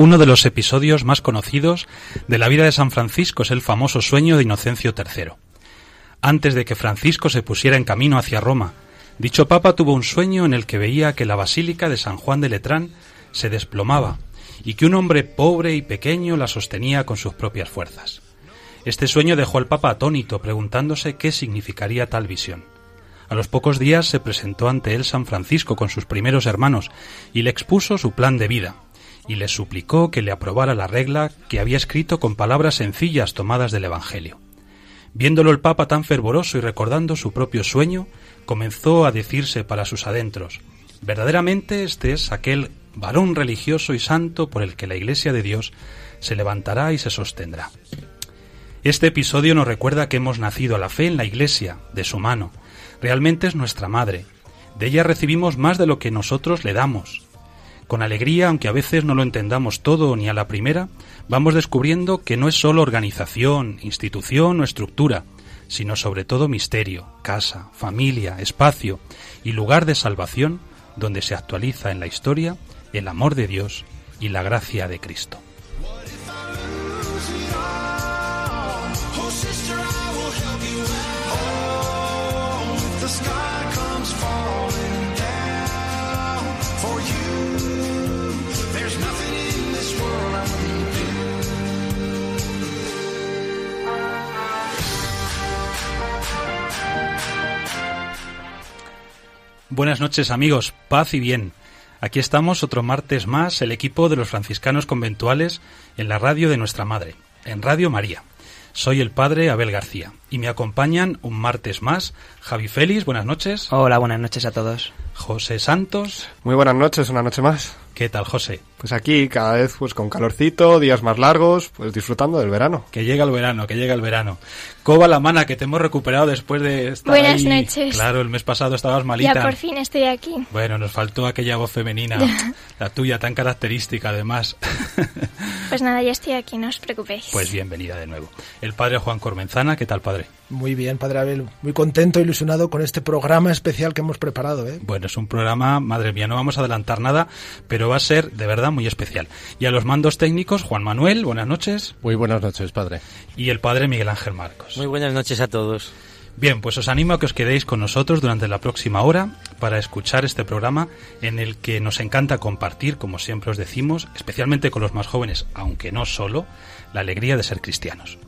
Uno de los episodios más conocidos de la vida de San Francisco es el famoso sueño de Inocencio III. Antes de que Francisco se pusiera en camino hacia Roma, dicho papa tuvo un sueño en el que veía que la basílica de San Juan de Letrán se desplomaba y que un hombre pobre y pequeño la sostenía con sus propias fuerzas. Este sueño dejó al papa atónito, preguntándose qué significaría tal visión. A los pocos días se presentó ante él San Francisco con sus primeros hermanos y le expuso su plan de vida, y le suplicó que le aprobara la regla que había escrito con palabras sencillas tomadas del Evangelio. Viéndolo el Papa tan fervoroso y recordando su propio sueño, comenzó a decirse para sus adentros Verdaderamente este es aquel varón religioso y santo por el que la Iglesia de Dios se levantará y se sostendrá. Este episodio nos recuerda que hemos nacido a la fe en la Iglesia, de su mano. Realmente es nuestra madre. De ella recibimos más de lo que nosotros le damos. Con alegría, aunque a veces no lo entendamos todo ni a la primera, vamos descubriendo que no es sólo organización, institución o estructura, sino sobre todo misterio, casa, familia, espacio y lugar de salvación donde se actualiza en la historia el amor de Dios y la gracia de Cristo. Buenas noches amigos, paz y bien. Aquí estamos otro martes más, el equipo de los franciscanos conventuales en la radio de nuestra madre, en Radio María. Soy el padre Abel García y me acompañan un martes más Javi Félix, buenas noches. Hola, buenas noches a todos. José Santos, Muy buenas noches, una noche más. ¿qué tal José? Pues aquí cada vez pues con calorcito, días más largos, pues disfrutando del verano. Que llega el verano, que llega el verano. Coba la mana que te hemos recuperado después de estar Buenas ahí. noches. Claro, el mes pasado estabas malita. Ya por fin estoy aquí. Bueno, nos faltó aquella voz femenina, la tuya tan característica además. Pues nada, ya estoy aquí, no os preocupéis. Pues bienvenida de nuevo. El padre Juan Cormenzana, ¿qué tal padre? Muy bien, Padre Abel. Muy contento, ilusionado con este programa especial que hemos preparado. ¿eh? Bueno, es un programa, madre mía, no vamos a adelantar nada, pero va a ser de verdad muy especial. Y a los mandos técnicos, Juan Manuel, buenas noches, Muy buenas noches, padre. y el padre Miguel Ángel Marcos. Muy buenas noches a todos. Bien, pues os animo a que os quedéis con nosotros durante la próxima hora para escuchar este programa en el que nos encanta compartir, como siempre os decimos, especialmente con los más jóvenes, aunque no solo, la alegría de ser cristianos.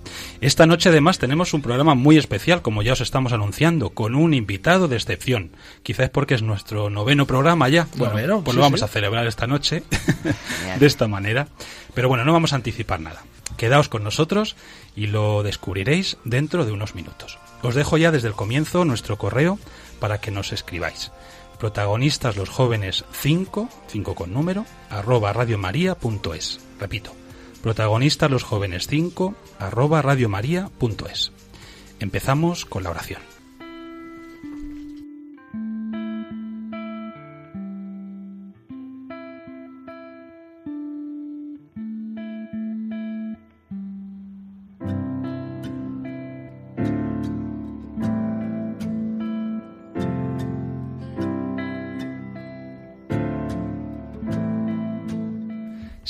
Esta noche además tenemos un programa muy especial, como ya os estamos anunciando, con un invitado de excepción. Quizás porque es nuestro noveno programa ya. Bueno, pues sí, lo vamos sí. a celebrar esta noche de esta manera. Pero bueno, no vamos a anticipar nada. Quedaos con nosotros y lo descubriréis dentro de unos minutos. Os dejo ya desde el comienzo nuestro correo para que nos escribáis. Protagonistas los jóvenes 5, 5 con número, arroba radiomaria.es. Repito, protagonistas los jóvenes 5, arroba radiomaria.es. Empezamos con la oración.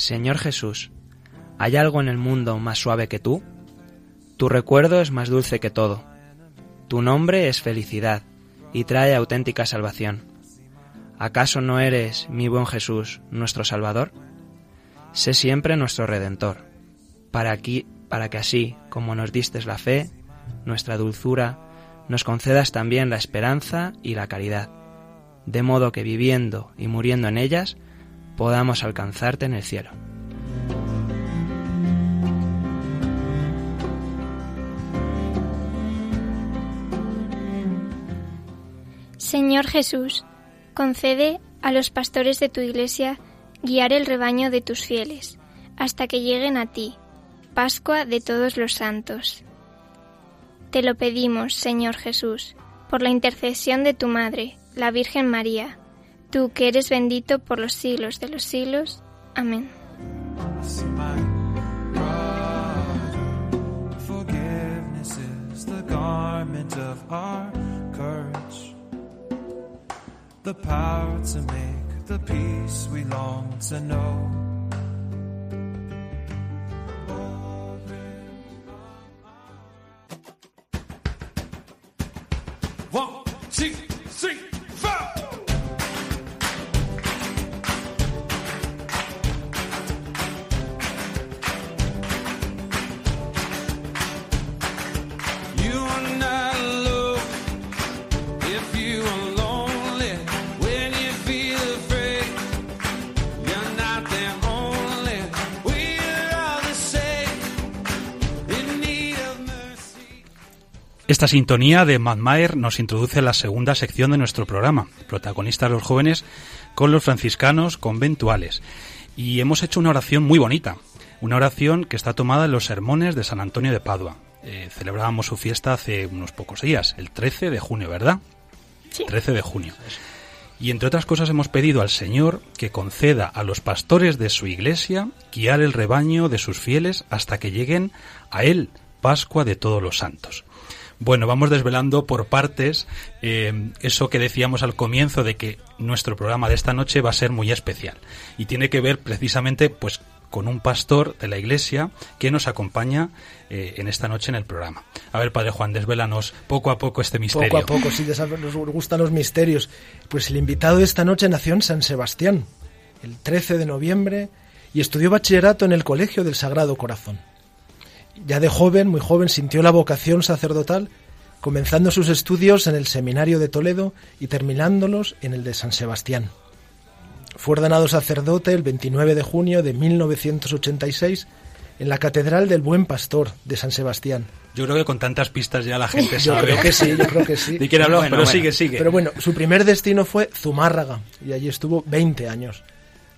Señor Jesús, ¿hay algo en el mundo más suave que tú? Tu recuerdo es más dulce que todo. Tu nombre es felicidad y trae auténtica salvación. ¿Acaso no eres, mi buen Jesús, nuestro Salvador? Sé siempre nuestro Redentor, para, aquí, para que así como nos distes la fe, nuestra dulzura, nos concedas también la esperanza y la caridad, de modo que viviendo y muriendo en ellas, podamos alcanzarte en el cielo. Señor Jesús, concede a los pastores de tu iglesia guiar el rebaño de tus fieles, hasta que lleguen a ti, Pascua de todos los santos. Te lo pedimos, Señor Jesús, por la intercesión de tu Madre, la Virgen María, tú que eres bendito por los siglos de los siglos. Amén. The power to make the peace we long to know. Esta sintonía de Mad Mayer nos introduce a la segunda sección de nuestro programa, protagonistas los jóvenes con los franciscanos conventuales. Y hemos hecho una oración muy bonita, una oración que está tomada en los sermones de San Antonio de Padua. Eh, celebrábamos su fiesta hace unos pocos días, el 13 de junio, ¿verdad? Sí. 13 de junio. Y entre otras cosas hemos pedido al Señor que conceda a los pastores de su iglesia guiar el rebaño de sus fieles hasta que lleguen a Él, Pascua de todos los santos. Bueno, vamos desvelando por partes eh, eso que decíamos al comienzo de que nuestro programa de esta noche va a ser muy especial y tiene que ver precisamente pues con un pastor de la iglesia que nos acompaña eh, en esta noche en el programa. A ver, Padre Juan, desvélanos poco a poco este misterio. Poco a poco, sí, nos gustan los misterios. Pues el invitado de esta noche nació en San Sebastián, el 13 de noviembre, y estudió bachillerato en el Colegio del Sagrado Corazón. Ya de joven, muy joven, sintió la vocación sacerdotal, comenzando sus estudios en el Seminario de Toledo y terminándolos en el de San Sebastián. Fue ordenado sacerdote el 29 de junio de 1986 en la Catedral del Buen Pastor de San Sebastián. Yo creo que con tantas pistas ya la gente Yo sabe creo que sí, yo creo que sí. de quién hablamos, Bueno, pero bueno. sigue, sigue. Pero bueno, su primer destino fue Zumárraga y allí estuvo 20 años,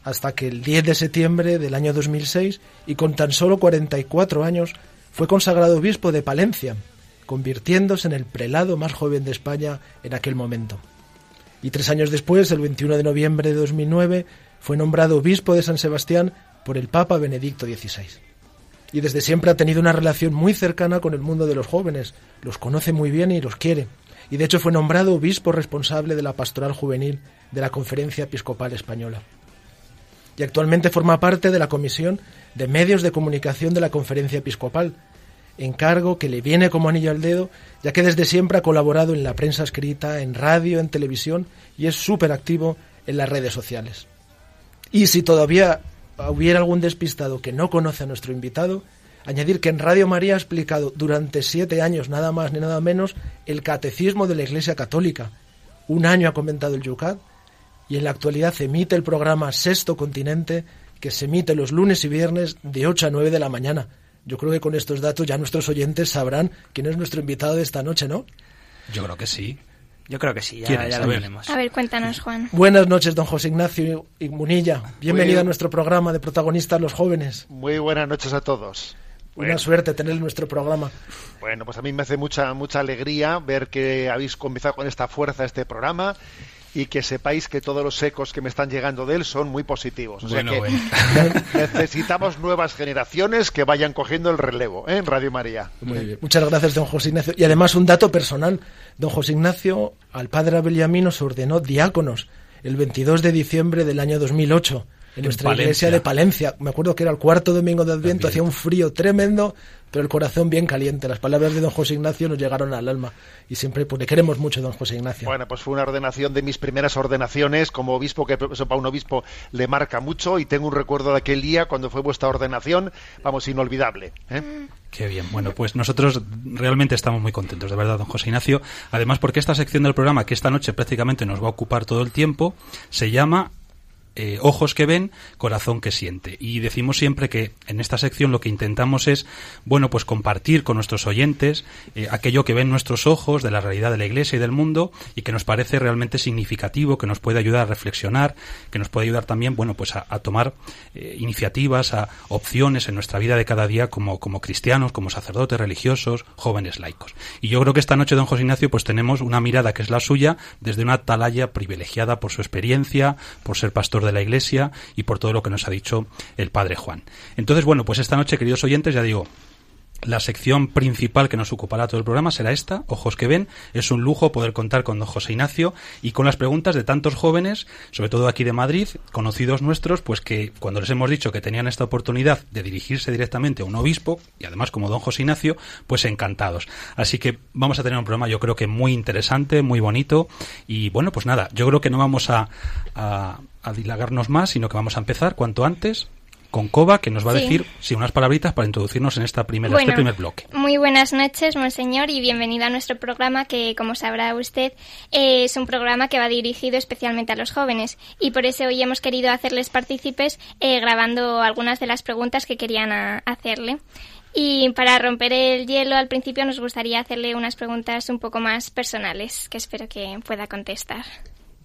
hasta que el 10 de septiembre del año 2006 y con tan solo 44 años fue consagrado obispo de Palencia, convirtiéndose en el prelado más joven de España en aquel momento. Y tres años después, el 21 de noviembre de 2009, fue nombrado obispo de San Sebastián por el Papa Benedicto XVI. Y desde siempre ha tenido una relación muy cercana con el mundo de los jóvenes, los conoce muy bien y los quiere. Y de hecho fue nombrado obispo responsable de la pastoral juvenil de la Conferencia Episcopal Española. Y actualmente forma parte de la Comisión de Medios de Comunicación de la Conferencia Episcopal, encargo que le viene como anillo al dedo, ya que desde siempre ha colaborado en la prensa escrita, en radio, en televisión y es súper activo en las redes sociales. Y si todavía hubiera algún despistado que no conoce a nuestro invitado, añadir que en Radio María ha explicado durante siete años, nada más ni nada menos, el catecismo de la Iglesia Católica. Un año ha comentado el Yucat y en la actualidad emite el programa Sexto Continente, que se emite los lunes y viernes de 8 a 9 de la mañana. Yo creo que con estos datos ya nuestros oyentes sabrán quién es nuestro invitado de esta noche, ¿no? Yo creo que sí. Yo creo que sí, ya, ¿Quieres ya lo saber? tenemos. A ver, cuéntanos, Juan. Buenas noches, don José Ignacio y Munilla. Bienvenido Muy- a nuestro programa de protagonistas los jóvenes. Muy buenas noches a todos. Una Bueno, suerte tener en nuestro programa. bueno, pues a mí me hace mucha mucha alegría ver que habéis comenzado con esta fuerza este programa y que sepáis que todos los ecos que me están llegando de él son muy positivos. O sea Bueno, que bueno. necesitamos nuevas generaciones que vayan cogiendo el relevo ¿eh? en Radio María. Muy bien. Muchas gracias, don José Ignacio. Y además un dato personal. Don José Ignacio, al padre Abel y a mí nos ordenó diáconos el 22 de diciembre del año 2008 en, nuestra Palencia. iglesia de Palencia. Me acuerdo que era el cuarto domingo de Adviento, hacía un frío tremendo, pero el corazón bien caliente. Las palabras de don José Ignacio nos llegaron al alma y siempre pues, le queremos mucho, don José Ignacio. Bueno, pues fue una ordenación de mis primeras ordenaciones como obispo, que eso para un obispo le marca mucho y tengo un recuerdo de aquel día cuando fue vuestra ordenación, vamos, inolvidable. ¿eh? Qué bien. Bueno, pues nosotros realmente estamos muy contentos, de verdad, don José Ignacio. Además, porque esta sección del programa, que esta noche prácticamente nos va a ocupar todo el tiempo, se llama eh, ojos que ven, corazón que siente. Y decimos siempre que en esta sección lo que intentamos es, bueno, pues compartir con nuestros oyentes eh, aquello que ven nuestros ojos de la realidad de la Iglesia y del mundo y que nos parece realmente significativo, que nos puede ayudar a reflexionar, que nos puede ayudar también, bueno, pues a, tomar eh, iniciativas, a opciones en nuestra vida de cada día como, como cristianos, como sacerdotes religiosos, jóvenes laicos. Y yo creo que esta noche, don José Ignacio, pues tenemos una mirada que es la suya desde una atalaya privilegiada por su experiencia, por ser pastor de la Iglesia y por todo lo que nos ha dicho el Padre Juan. Entonces, bueno, pues esta noche, queridos oyentes, ya digo, la sección principal que nos ocupará todo el programa será esta, Ojos que ven. Es un lujo poder contar con don José Ignacio y con las preguntas de tantos jóvenes, sobre todo aquí de Madrid, conocidos nuestros, pues que cuando les hemos dicho que tenían esta oportunidad de dirigirse directamente a un obispo, y además como don José Ignacio, pues encantados. Así que vamos a tener un programa yo creo que muy interesante, muy bonito. Y bueno, pues nada, yo creo que no vamos a, a, a dilagarnos más, sino que vamos a empezar cuanto antes con Coba, que nos va a decir sí, unas palabritas para introducirnos en esta primera, este primer bloque. Muy buenas noches, monseñor, y bienvenido a nuestro programa que, como sabrá usted, es un programa que va dirigido especialmente a los jóvenes. Y por eso hoy hemos querido hacerles partícipes eh, grabando algunas de las preguntas que querían hacerle. Y para romper el hielo, al principio nos gustaría hacerle unas preguntas un poco más personales, que espero que pueda contestar.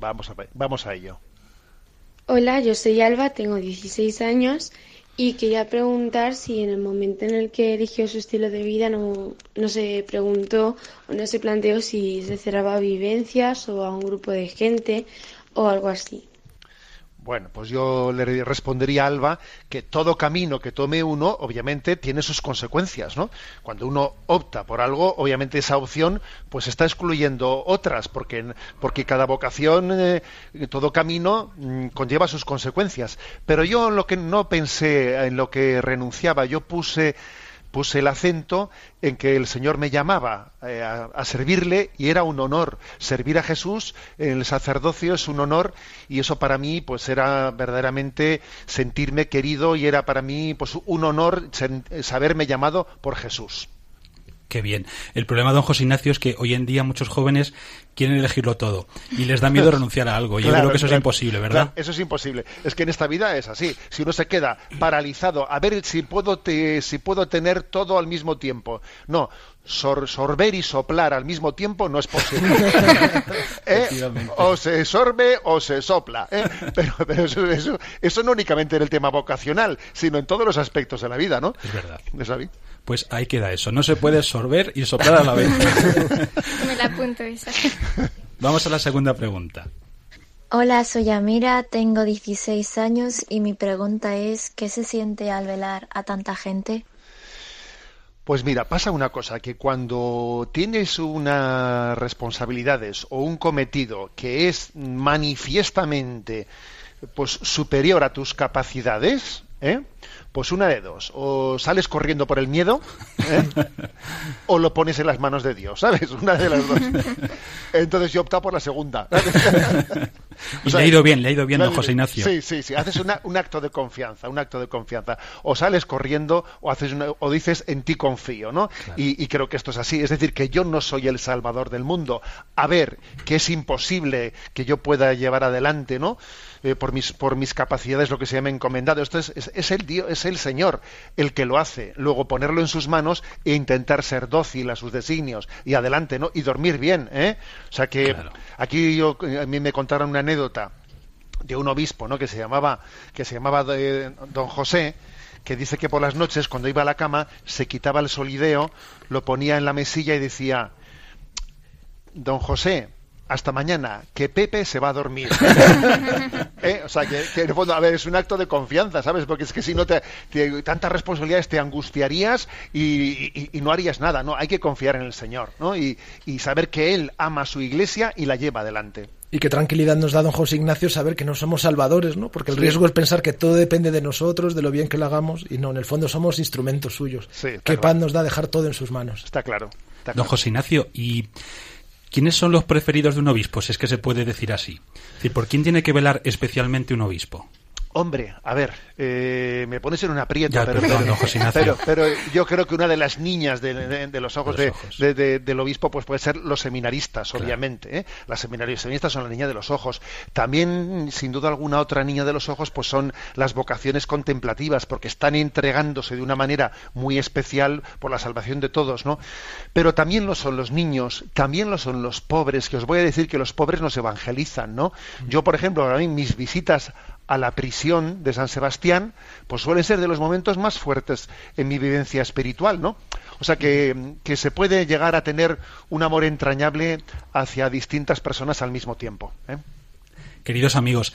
Vamos a, vamos a ello. Hola, yo soy Alba, tengo 16 años y quería preguntar si en el momento en el que eligió su estilo de vida no, no se preguntó o no se planteó si se cerraba a vivencias o a un grupo de gente o algo así. Bueno, pues yo le respondería a Alba que todo camino que tome uno, obviamente, tiene sus consecuencias, ¿no? Cuando uno opta por algo, obviamente esa opción, pues está excluyendo otras, porque, porque cada vocación, eh, todo camino mm, conlleva sus consecuencias. Pero yo lo que no pensé en lo que renunciaba, yo puse puse el acento en que el Señor me llamaba eh, a, servirle y era un honor. Servir a Jesús en el sacerdocio es un honor y eso para mí pues era verdaderamente sentirme querido y era para mí pues un honor saberme llamado por Jesús. Qué bien. El problema, don José Ignacio, es que hoy en día muchos jóvenes quieren elegirlo todo y les da miedo renunciar a algo. Y yo creo que eso es imposible, ¿verdad? eso es imposible. Es que en esta vida es así. Si uno se queda paralizado, a ver si puedo, si puedo tener todo al mismo tiempo. No, sorber y soplar al mismo tiempo no es posible. ¿Eh? O se sorbe o se sopla. ¿eh? Pero, eso, eso, no únicamente en el tema vocacional, sino en todos los aspectos de la vida, ¿no? Es verdad. Pues ahí queda eso. No se puede sorber y soplar a la vez. Me la apunto esa. Vamos a la segunda pregunta. Hola, soy Amira, tengo 16 años y mi pregunta es, ¿qué se siente al velar a tanta gente? Pues mira, pasa una cosa, que cuando tienes unas responsabilidades o un cometido que es manifiestamente pues superior a tus capacidades, ¿eh? Pues una de dos, o sales corriendo por el miedo, ¿eh? o lo pones en las manos de Dios, ¿sabes? Una de las dos. Entonces yo optado por la segunda. le ha ido bien, le ha ido bien, don José Ignacio. Sí, sí, sí. Haces un acto de confianza, un acto de confianza. O sales corriendo o haces o dices en ti confío, ¿no? Y, y, creo que esto es así. Es decir, que yo no soy el salvador del mundo. A ver, que es imposible que yo pueda llevar adelante, ¿no? Eh, por, mis, por mis capacidades, lo que se llama encomendado. Esto es, es, el Dios, es el Señor el que lo hace. Luego ponerlo en sus manos e intentar ser dócil a sus designios y adelante, ¿no? Y dormir bien, ¿eh? O sea que aquí yo, a mí me contaron una anécdota de un obispo, ¿no? Que se llamaba, que se llamaba eh, Don José, que dice que por las noches, cuando iba a la cama, se quitaba el solideo, lo ponía en la mesilla y decía, Don José, hasta mañana, que Pepe se va a dormir. ¿Eh? O sea, que, en el fondo, a ver, es un acto de confianza, ¿sabes? Porque es que si no te, tantas responsabilidades te angustiarías y, no harías nada, ¿no? Hay que confiar en el Señor, ¿no? Y, saber que Él ama a su iglesia y la lleva adelante. Y qué tranquilidad nos da don José Ignacio saber que no somos salvadores, ¿no? Porque el riesgo es pensar que todo depende de nosotros, de lo bien que lo hagamos, y no, en el fondo somos instrumentos suyos. qué paz nos da dejar todo en sus manos. Está claro. Don José Ignacio, y ¿Quiénes son los preferidos de un obispo, si es que se puede decir así? ¿Por quién tiene que velar especialmente un obispo? Hombre, a ver, eh, me pones en un aprieto, Ya, pero, Ignacio. pero, pero yo creo que una de las niñas de, de- de los ojos, De los ojos. del obispo pues puede ser los seminaristas, Claro. obviamente. ¿eh? Las seminaristas, seminaristas son la niña de los ojos. También, sin duda alguna, otra niña de los ojos pues son las vocaciones contemplativas, porque están entregándose de una manera muy especial por la salvación de todos, ¿no? Pero también lo son los niños, también lo son los pobres, que os voy a decir que los pobres nos evangelizan, ¿no? Yo, por ejemplo, a mí mis visitas a la prisión de San Sebastián, pues suelen ser de los momentos más fuertes en mi vivencia espiritual, ¿no? O sea que, que se puede llegar a tener un amor entrañable hacia distintas personas al mismo tiempo. ¿eh? Queridos amigos,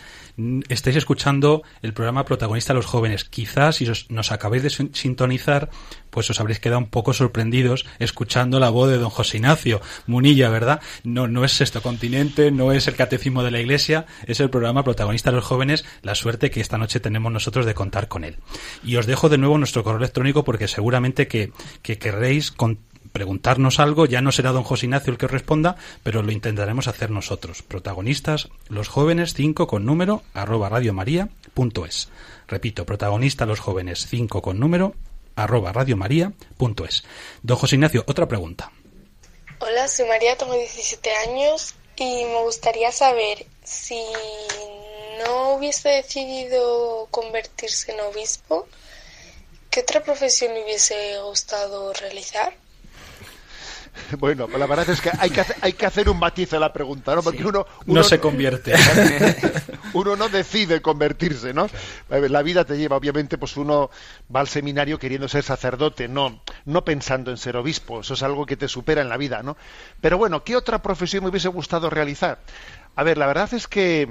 estáis escuchando el programa Protagonista de los Jóvenes. Quizás si os- nos acabáis de sin- sintonizar, pues os habréis quedado un poco sorprendidos escuchando la voz de don José Ignacio Munilla, ¿verdad? No, no es Sexto Continente, no es el Catecismo de la Iglesia, es el programa Protagonista de los Jóvenes, la suerte que esta noche tenemos nosotros de contar con él. Y os dejo de nuevo nuestro correo electrónico porque seguramente que, que querréis con- preguntarnos algo, ya no será don José Ignacio el que responda, pero lo intentaremos hacer nosotros. Protagonistas, los jóvenes 5 con número, arroba radiomaria.es. Repito, protagonistas, los jóvenes 5 con número, arroba radiomaria.es. Don José Ignacio, otra pregunta. Hola, soy María, tengo 17 años y me gustaría saber si no hubiese decidido convertirse en obispo, ¿qué otra profesión hubiese gustado realizar? Bueno, pues la verdad es que hay que hacer, hay que hacer un matiz a la pregunta, ¿no? Porque uno, No uno se convierte. uno no decide convertirse, ¿no? La vida te lleva, obviamente, pues uno va al seminario queriendo ser sacerdote, no, no pensando en ser obispo. Eso es algo que te supera en la vida, ¿no? Pero bueno, ¿qué otra profesión me hubiese gustado realizar? A ver, la verdad es que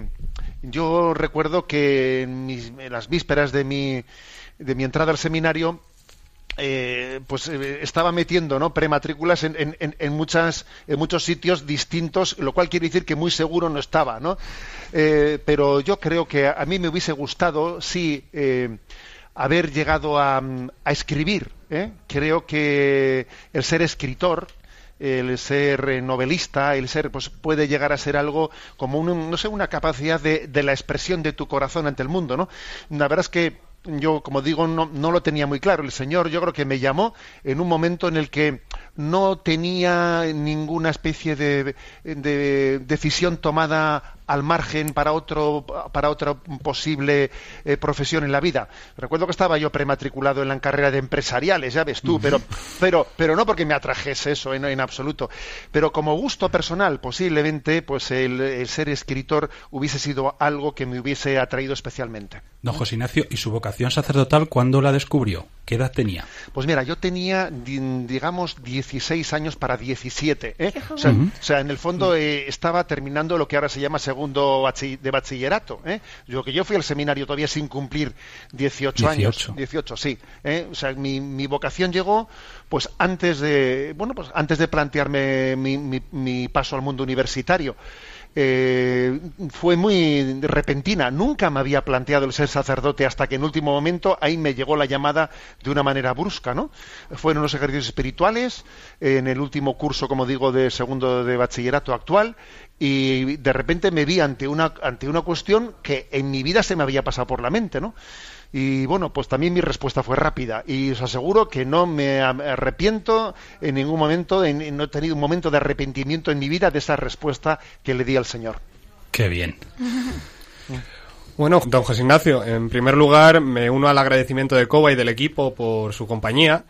yo recuerdo que en, mis- en las vísperas de mi, de mi entrada al seminario, eh, pues eh, estaba metiendo no prematrículas en, en- en- muchas en muchos sitios distintos lo cual quiere decir que muy seguro no estaba no Eh, pero yo creo que a mí me hubiese gustado sí haber llegado a, a escribir creo que el ser escritor el ser novelista, el ser, pues puede llegar a ser algo como un, no sé, una capacidad de, de la expresión de tu corazón ante el mundo, ¿no? La verdad es que yo, como digo, no, no lo tenía muy claro. El Señor, yo creo que me llamó en un momento en el que no tenía ninguna especie de, de decisión tomada al margen para otro para otra posible eh, profesión en la vida. Recuerdo que estaba yo prematriculado en la carrera de empresariales, ya ves tú, pero pero pero no porque me atrajese eso en, en absoluto, pero como gusto personal, posiblemente pues el, el ser escritor hubiese sido algo que me hubiese atraído especialmente. Don José Ignacio, ¿y su vocación sacerdotal cuándo la descubrió? ¿Qué edad tenía? Pues mira, yo tenía, di- digamos, 16 años para 17. ¿eh? Sea, o sea, en el fondo eh, estaba terminando lo que ahora se llama segundo de bachillerato. ¿eh? Yo que yo fui al seminario todavía sin cumplir 18, años. 18. 18, sí. ¿eh? O sea, mi, mi vocación llegó pues antes de, bueno, pues antes de plantearme mi, mi- mi paso al mundo universitario. Eh, fue muy repentina. Nunca me había planteado el ser sacerdote hasta que en último momento ahí me llegó la llamada de una manera brusca, ¿no? Fueron unos ejercicios espirituales en el último curso, como digo, de segundo de bachillerato actual y de repente me vi ante una ante una cuestión que en mi vida se me había pasado por la mente, ¿no? Y bueno, pues también mi respuesta fue rápida y os aseguro que no me arrepiento en ningún momento, en- en- no he tenido un momento de arrepentimiento en mi vida de esa respuesta que le di al Señor. Qué bien. Bueno, don José Ignacio, en primer lugar me uno al agradecimiento de Coba y del equipo por su compañía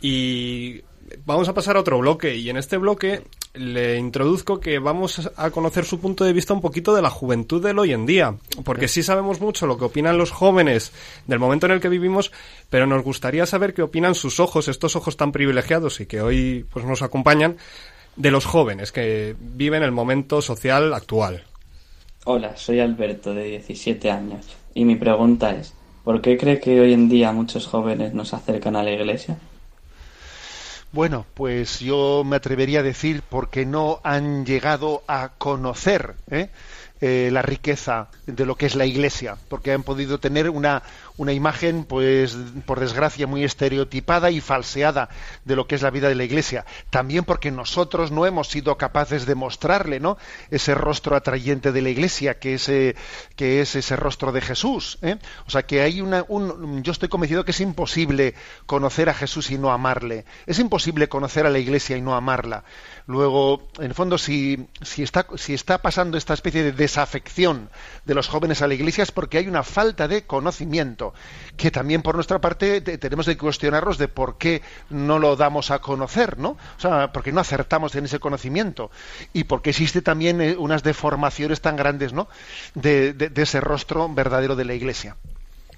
y vamos a pasar a otro bloque y en este bloque le introduzco que vamos a conocer su punto de vista un poquito de la juventud del hoy en día, porque sí sabemos mucho lo que opinan los jóvenes del momento en el que vivimos, pero nos gustaría saber qué opinan sus ojos, estos ojos tan privilegiados y que hoy pues nos acompañan de los jóvenes que viven el momento social actual. Hola, soy Alberto, de 17 años, y mi pregunta es, ¿por qué cree que hoy en día muchos jóvenes no se acercan a la iglesia? Bueno, pues yo me atrevería a decir porque no han llegado a conocer ¿eh? eh, la riqueza de lo que es la Iglesia, porque han podido tener una, una imagen, pues, por desgracia, muy estereotipada y falseada de lo que es la vida de la Iglesia. También porque nosotros no hemos sido capaces de mostrarle, ¿no? Ese rostro atrayente de la Iglesia, que es, que es ese rostro de Jesús. ¿eh? O sea, que hay una, un, yo estoy convencido que es imposible conocer a Jesús y no amarle. Es imposible conocer a la Iglesia y no amarla. Luego, en el fondo, si, si, está, si está pasando esta especie de desafección de los jóvenes a la Iglesia es porque hay una falta de conocimiento, que también por nuestra parte tenemos que cuestionarnos de por qué no lo damos a conocer, ¿no? O sea, porque no acertamos en ese conocimiento y porque existe también eh, unas deformaciones tan grandes, ¿no? de ese rostro verdadero de la Iglesia.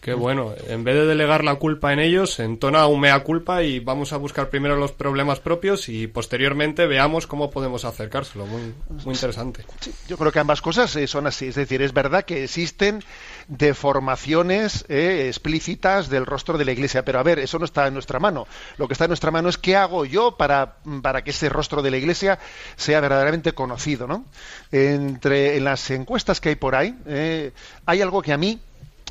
Qué bueno. En vez de delegar la culpa en ellos, entona un mea culpa y vamos a buscar primero los problemas propios y posteriormente veamos cómo podemos acercárselo. Muy, muy interesante. yo creo que ambas cosas eh, son así. Es decir, es verdad que existen deformaciones eh, explícitas del rostro de la Iglesia, pero a ver, eso no está en nuestra mano. Lo que está en nuestra mano es qué hago yo para, para que ese rostro de la Iglesia sea verdaderamente conocido. ¿no? Entre en las encuestas que hay por ahí, eh, hay algo que a mí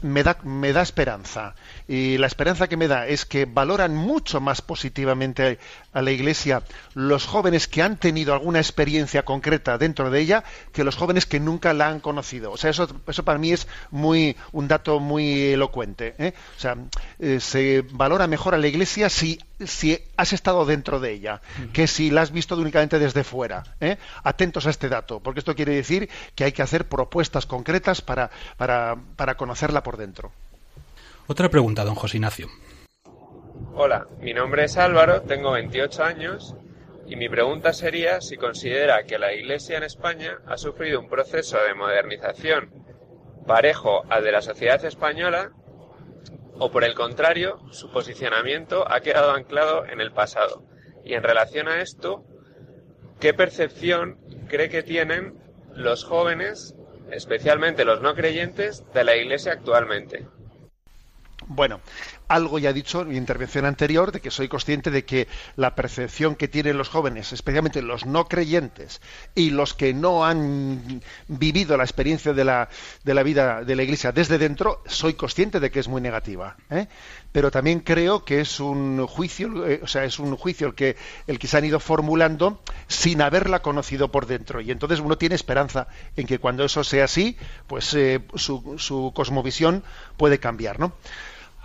me da, me da esperanza. Y la esperanza que me da es que valoran mucho más positivamente a la Iglesia los jóvenes que han tenido alguna experiencia concreta dentro de ella que los jóvenes que nunca la han conocido. O sea, eso, eso para mí es muy un dato muy elocuente. ¿eh? O sea, eh, se valora mejor a la Iglesia si, si has estado dentro de ella que si la has visto únicamente desde fuera. ¿eh? Atentos a este dato, porque esto quiere decir que hay que hacer propuestas concretas para, para, para conocerla por dentro. Otra pregunta, don José Ignacio. Hola, mi nombre es Álvaro, tengo 28 años y mi pregunta sería si considera que la Iglesia en España ha sufrido un proceso de modernización parejo al de la sociedad española o por el contrario, su posicionamiento ha quedado anclado en el pasado. Y en relación a esto, ¿qué percepción cree que tienen los jóvenes, especialmente los no creyentes, de la Iglesia actualmente? Bueno, algo ya he dicho en mi intervención anterior de que soy consciente de que la percepción que tienen los jóvenes, especialmente los no creyentes y los que no han vivido la experiencia de la, de la vida de la Iglesia desde dentro, soy consciente de que es muy negativa. ¿eh? Pero también creo que es un juicio, eh, o sea, es un juicio el que, el que se han ido formulando sin haberla conocido por dentro. Y entonces uno tiene esperanza en que cuando eso sea así, pues eh, su, su cosmovisión puede cambiar, ¿no?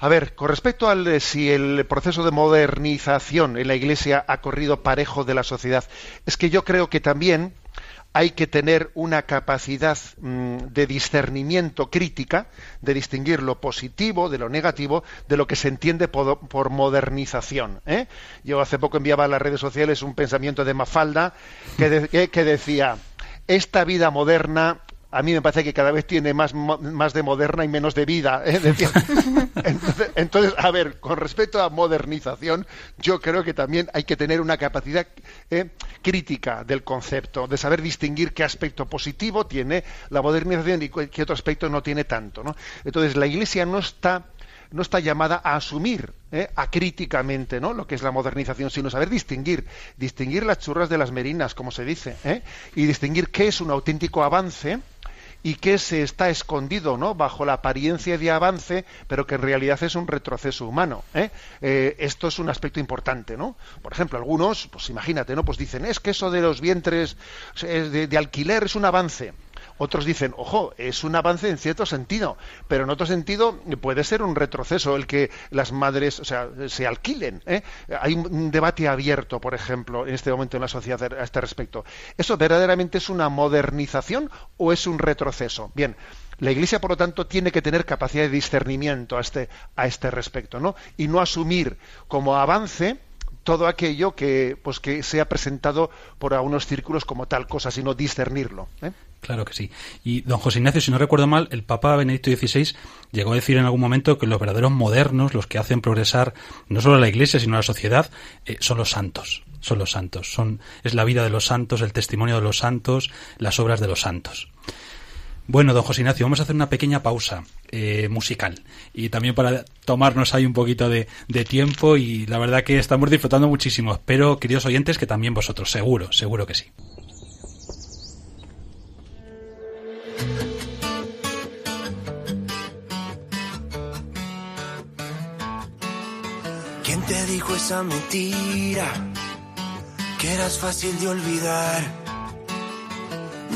A ver, con respecto al si el proceso de modernización en la Iglesia ha corrido parejo de la sociedad, es que yo creo que también hay que tener una capacidad mm, de discernimiento crítica, de distinguir lo positivo de lo negativo, de lo que se entiende por, modernización. ¿eh? Yo hace poco enviaba a las redes sociales un pensamiento de Mafalda que decía, esta vida moderna a mí me parece que cada vez tiene más, más de moderna y menos de vida. ¿eh? Entonces, a ver, con respecto a modernización, yo creo que también hay que tener una capacidad ¿eh? crítica del concepto, de saber distinguir qué aspecto positivo tiene la modernización y qué otro aspecto no tiene tanto. ¿no? Entonces, la Iglesia no está no está llamada a asumir ¿eh? acríticamente ¿no? lo que es la modernización, sino saber distinguir, distinguir las churras de las merinas, como se dice, ¿eh? y distinguir qué es un auténtico avance y qué se está escondido ¿no? bajo la apariencia de avance, pero que en realidad es un retroceso humano. ¿eh? Eh, esto es un aspecto importante. ¿no? Por ejemplo, algunos, pues imagínate, ¿no? pues dicen, es que eso de los vientres de alquiler es un avance. Otros dicen, ojo, es un avance en cierto sentido, pero en otro sentido puede ser un retroceso el que las madres o sea, se alquilen. ¿eh? Hay un debate abierto, por ejemplo, en este momento en la sociedad a este respecto. ¿Eso verdaderamente es una modernización o es un retroceso? Bien, la Iglesia, por lo tanto, tiene que tener capacidad de discernimiento a este, a este respecto, ¿no? Y no asumir como avance todo aquello que, pues, que sea presentado por algunos círculos como tal cosa, sino discernirlo. ¿eh? Claro que sí. Y don José Ignacio, si no recuerdo mal, el Papa Benedicto XVI llegó a decir en algún momento que los verdaderos modernos, los que hacen progresar no solo a la Iglesia, sino a la sociedad, eh, son los santos. Son los santos. Son, es la vida de los santos, el testimonio de los santos, las obras de los santos. Bueno, don José Ignacio, vamos a hacer una pequeña pausa eh, musical y también para tomarnos ahí un poquito de, tiempo y la verdad que estamos disfrutando muchísimo. Espero, queridos oyentes, que también vosotros, seguro, seguro que sí. ¿Quién te dijo esa mentira? Que eras fácil de olvidar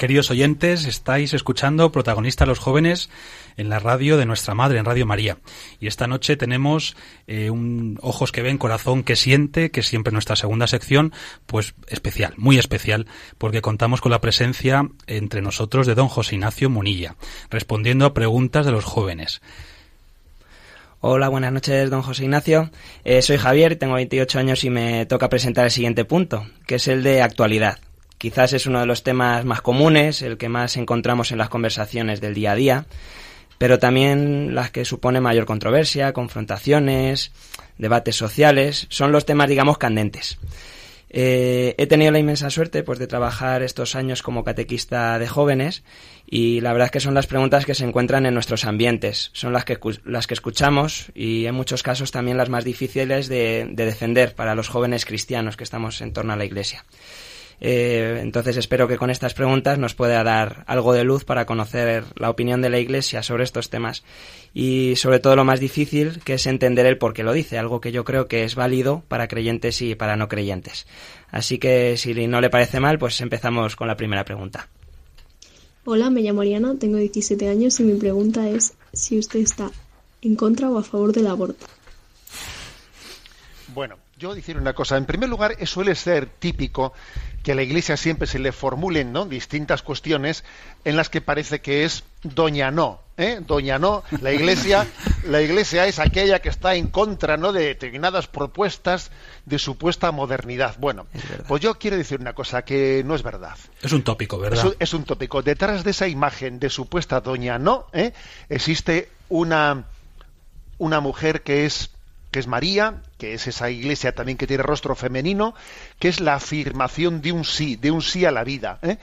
Queridos oyentes, estáis escuchando Protagonista los Jóvenes en la radio de nuestra madre, en Radio María. Y esta noche tenemos eh, un Ojos que ven, Corazón que siente, que siempre nuestra segunda sección, pues especial, muy especial, porque contamos con la presencia entre nosotros de don José Ignacio Munilla, respondiendo a preguntas de los jóvenes. Hola, buenas noches, don José Ignacio. Eh, soy Javier, tengo 28 años y me toca presentar el siguiente punto, que es el de actualidad. Quizás es uno de los temas más comunes, el que más encontramos en las conversaciones del día a día, pero también las que supone mayor controversia, confrontaciones, debates sociales, son los temas, digamos, candentes. Eh, he tenido la inmensa suerte pues, de trabajar estos años como catequista de jóvenes y la verdad es que son las preguntas que se encuentran en nuestros ambientes, son las que, las que escuchamos y en muchos casos también las más difíciles de defender para los jóvenes cristianos que estamos en torno a la Iglesia. Eh, entonces espero que con estas preguntas nos pueda dar algo de luz para conocer la opinión de la Iglesia sobre estos temas y sobre todo lo más difícil que es entender el por qué lo dice, algo que yo creo que es válido para creyentes y para no creyentes. Así que si no le parece mal, pues empezamos con la primera pregunta. Hola, me llamo Ariana, tengo 17 años y mi pregunta es si usted está en contra o a favor del aborto. Bueno, yo decir una cosa. En primer lugar, suele ser típico que a la Iglesia siempre se le formulen ¿no? distintas cuestiones en las que parece que es doña no. ¿eh? Doña no. La Iglesia, la Iglesia es aquella que está en contra ¿no? de determinadas propuestas de supuesta modernidad. Bueno, pues yo quiero decir una cosa que no es verdad. Es un tópico, ¿verdad? Es un, es un tópico. Detrás de esa imagen de supuesta doña no, ¿eh? existe una, una mujer que es que es María, que es esa iglesia también que tiene rostro femenino, que es la afirmación de un sí, de un sí a la vida. ¿eh?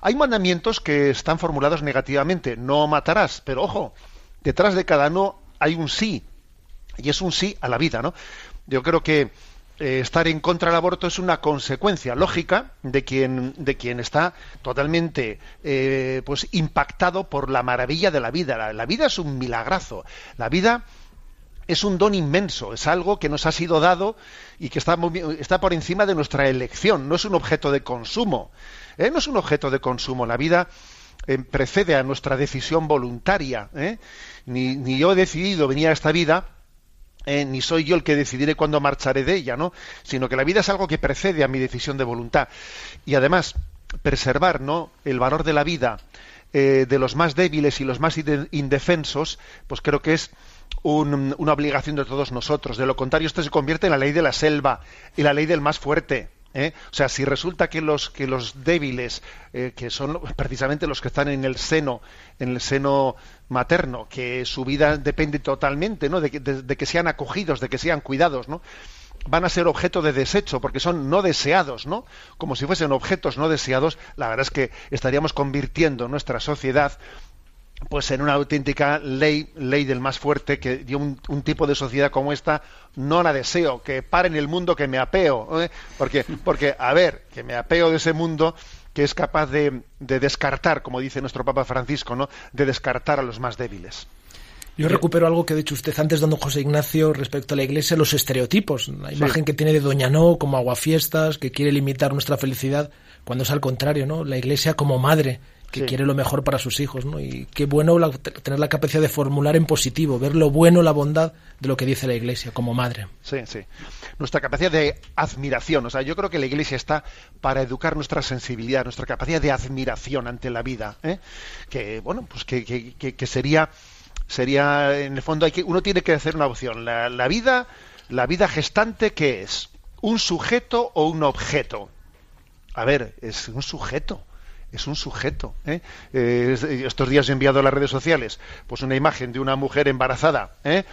Hay mandamientos que están formulados negativamente, no matarás, pero ojo, detrás de cada no hay un sí, y es un sí a la vida, ¿no? Yo creo que eh, estar en contra del aborto es una consecuencia lógica de quien, de quien está totalmente eh, pues impactado por la maravilla de la vida. La, la vida es un milagrazo. La vida es un don inmenso, es algo que nos ha sido dado y que está, está por encima de nuestra elección, no es un objeto de consumo, ¿eh? no es un objeto de consumo, la vida eh, precede a nuestra decisión voluntaria, ¿eh? ni, ni, yo he decidido venir a esta vida, eh, ni soy yo el que decidiré cuándo marcharé de ella, ¿no? sino que la vida es algo que precede a mi decisión de voluntad. Y además, preservar ¿no? el valor de la vida de los más débiles y los más indefensos, pues creo que es un, una obligación de todos nosotros. De lo contrario, esto se convierte en la ley de la selva y la ley del más fuerte. ¿eh? O sea, si resulta que los que los débiles, eh, que son precisamente los que están en el seno, en el seno materno, que su vida depende totalmente, ¿no? De que, de, de que sean acogidos, de que sean cuidados, ¿no? van a ser objeto de desecho porque son no deseados, ¿no? Como si fuesen objetos no deseados, la verdad es que estaríamos convirtiendo nuestra sociedad pues en una auténtica ley, ley del más fuerte, que yo un, un, tipo de sociedad como esta no la deseo, que pare en el mundo que me apeo, ¿eh? porque, porque, a ver, que me apeo de ese mundo que es capaz de, de, descartar, como dice nuestro Papa Francisco, ¿no? de descartar a los más débiles. Yo recupero algo que ha dicho usted antes, don José Ignacio, respecto a la iglesia, los estereotipos. La imagen que tiene de Doña No como aguafiestas, que quiere limitar nuestra felicidad, cuando es al contrario, ¿no? La iglesia como madre, que Sí. quiere lo mejor para sus hijos, ¿no? Y qué bueno la- tener la capacidad de formular en positivo, ver lo bueno, la bondad de lo que dice la iglesia como madre. Sí, sí. Nuestra capacidad de admiración. O sea, yo creo que la Iglesia está para educar nuestra sensibilidad, nuestra capacidad de admiración ante la vida. ¿eh? Que, bueno, pues que, que- que- que sería, sería, en el fondo, hay que, uno tiene que hacer una opción. La, la vida, la vida gestante, ¿qué es? ¿Un sujeto o un objeto? A ver, es un sujeto. Es un sujeto. ¿eh? Eh, es- estos días he enviado a las redes sociales pues una imagen de una mujer embarazada ¿eh?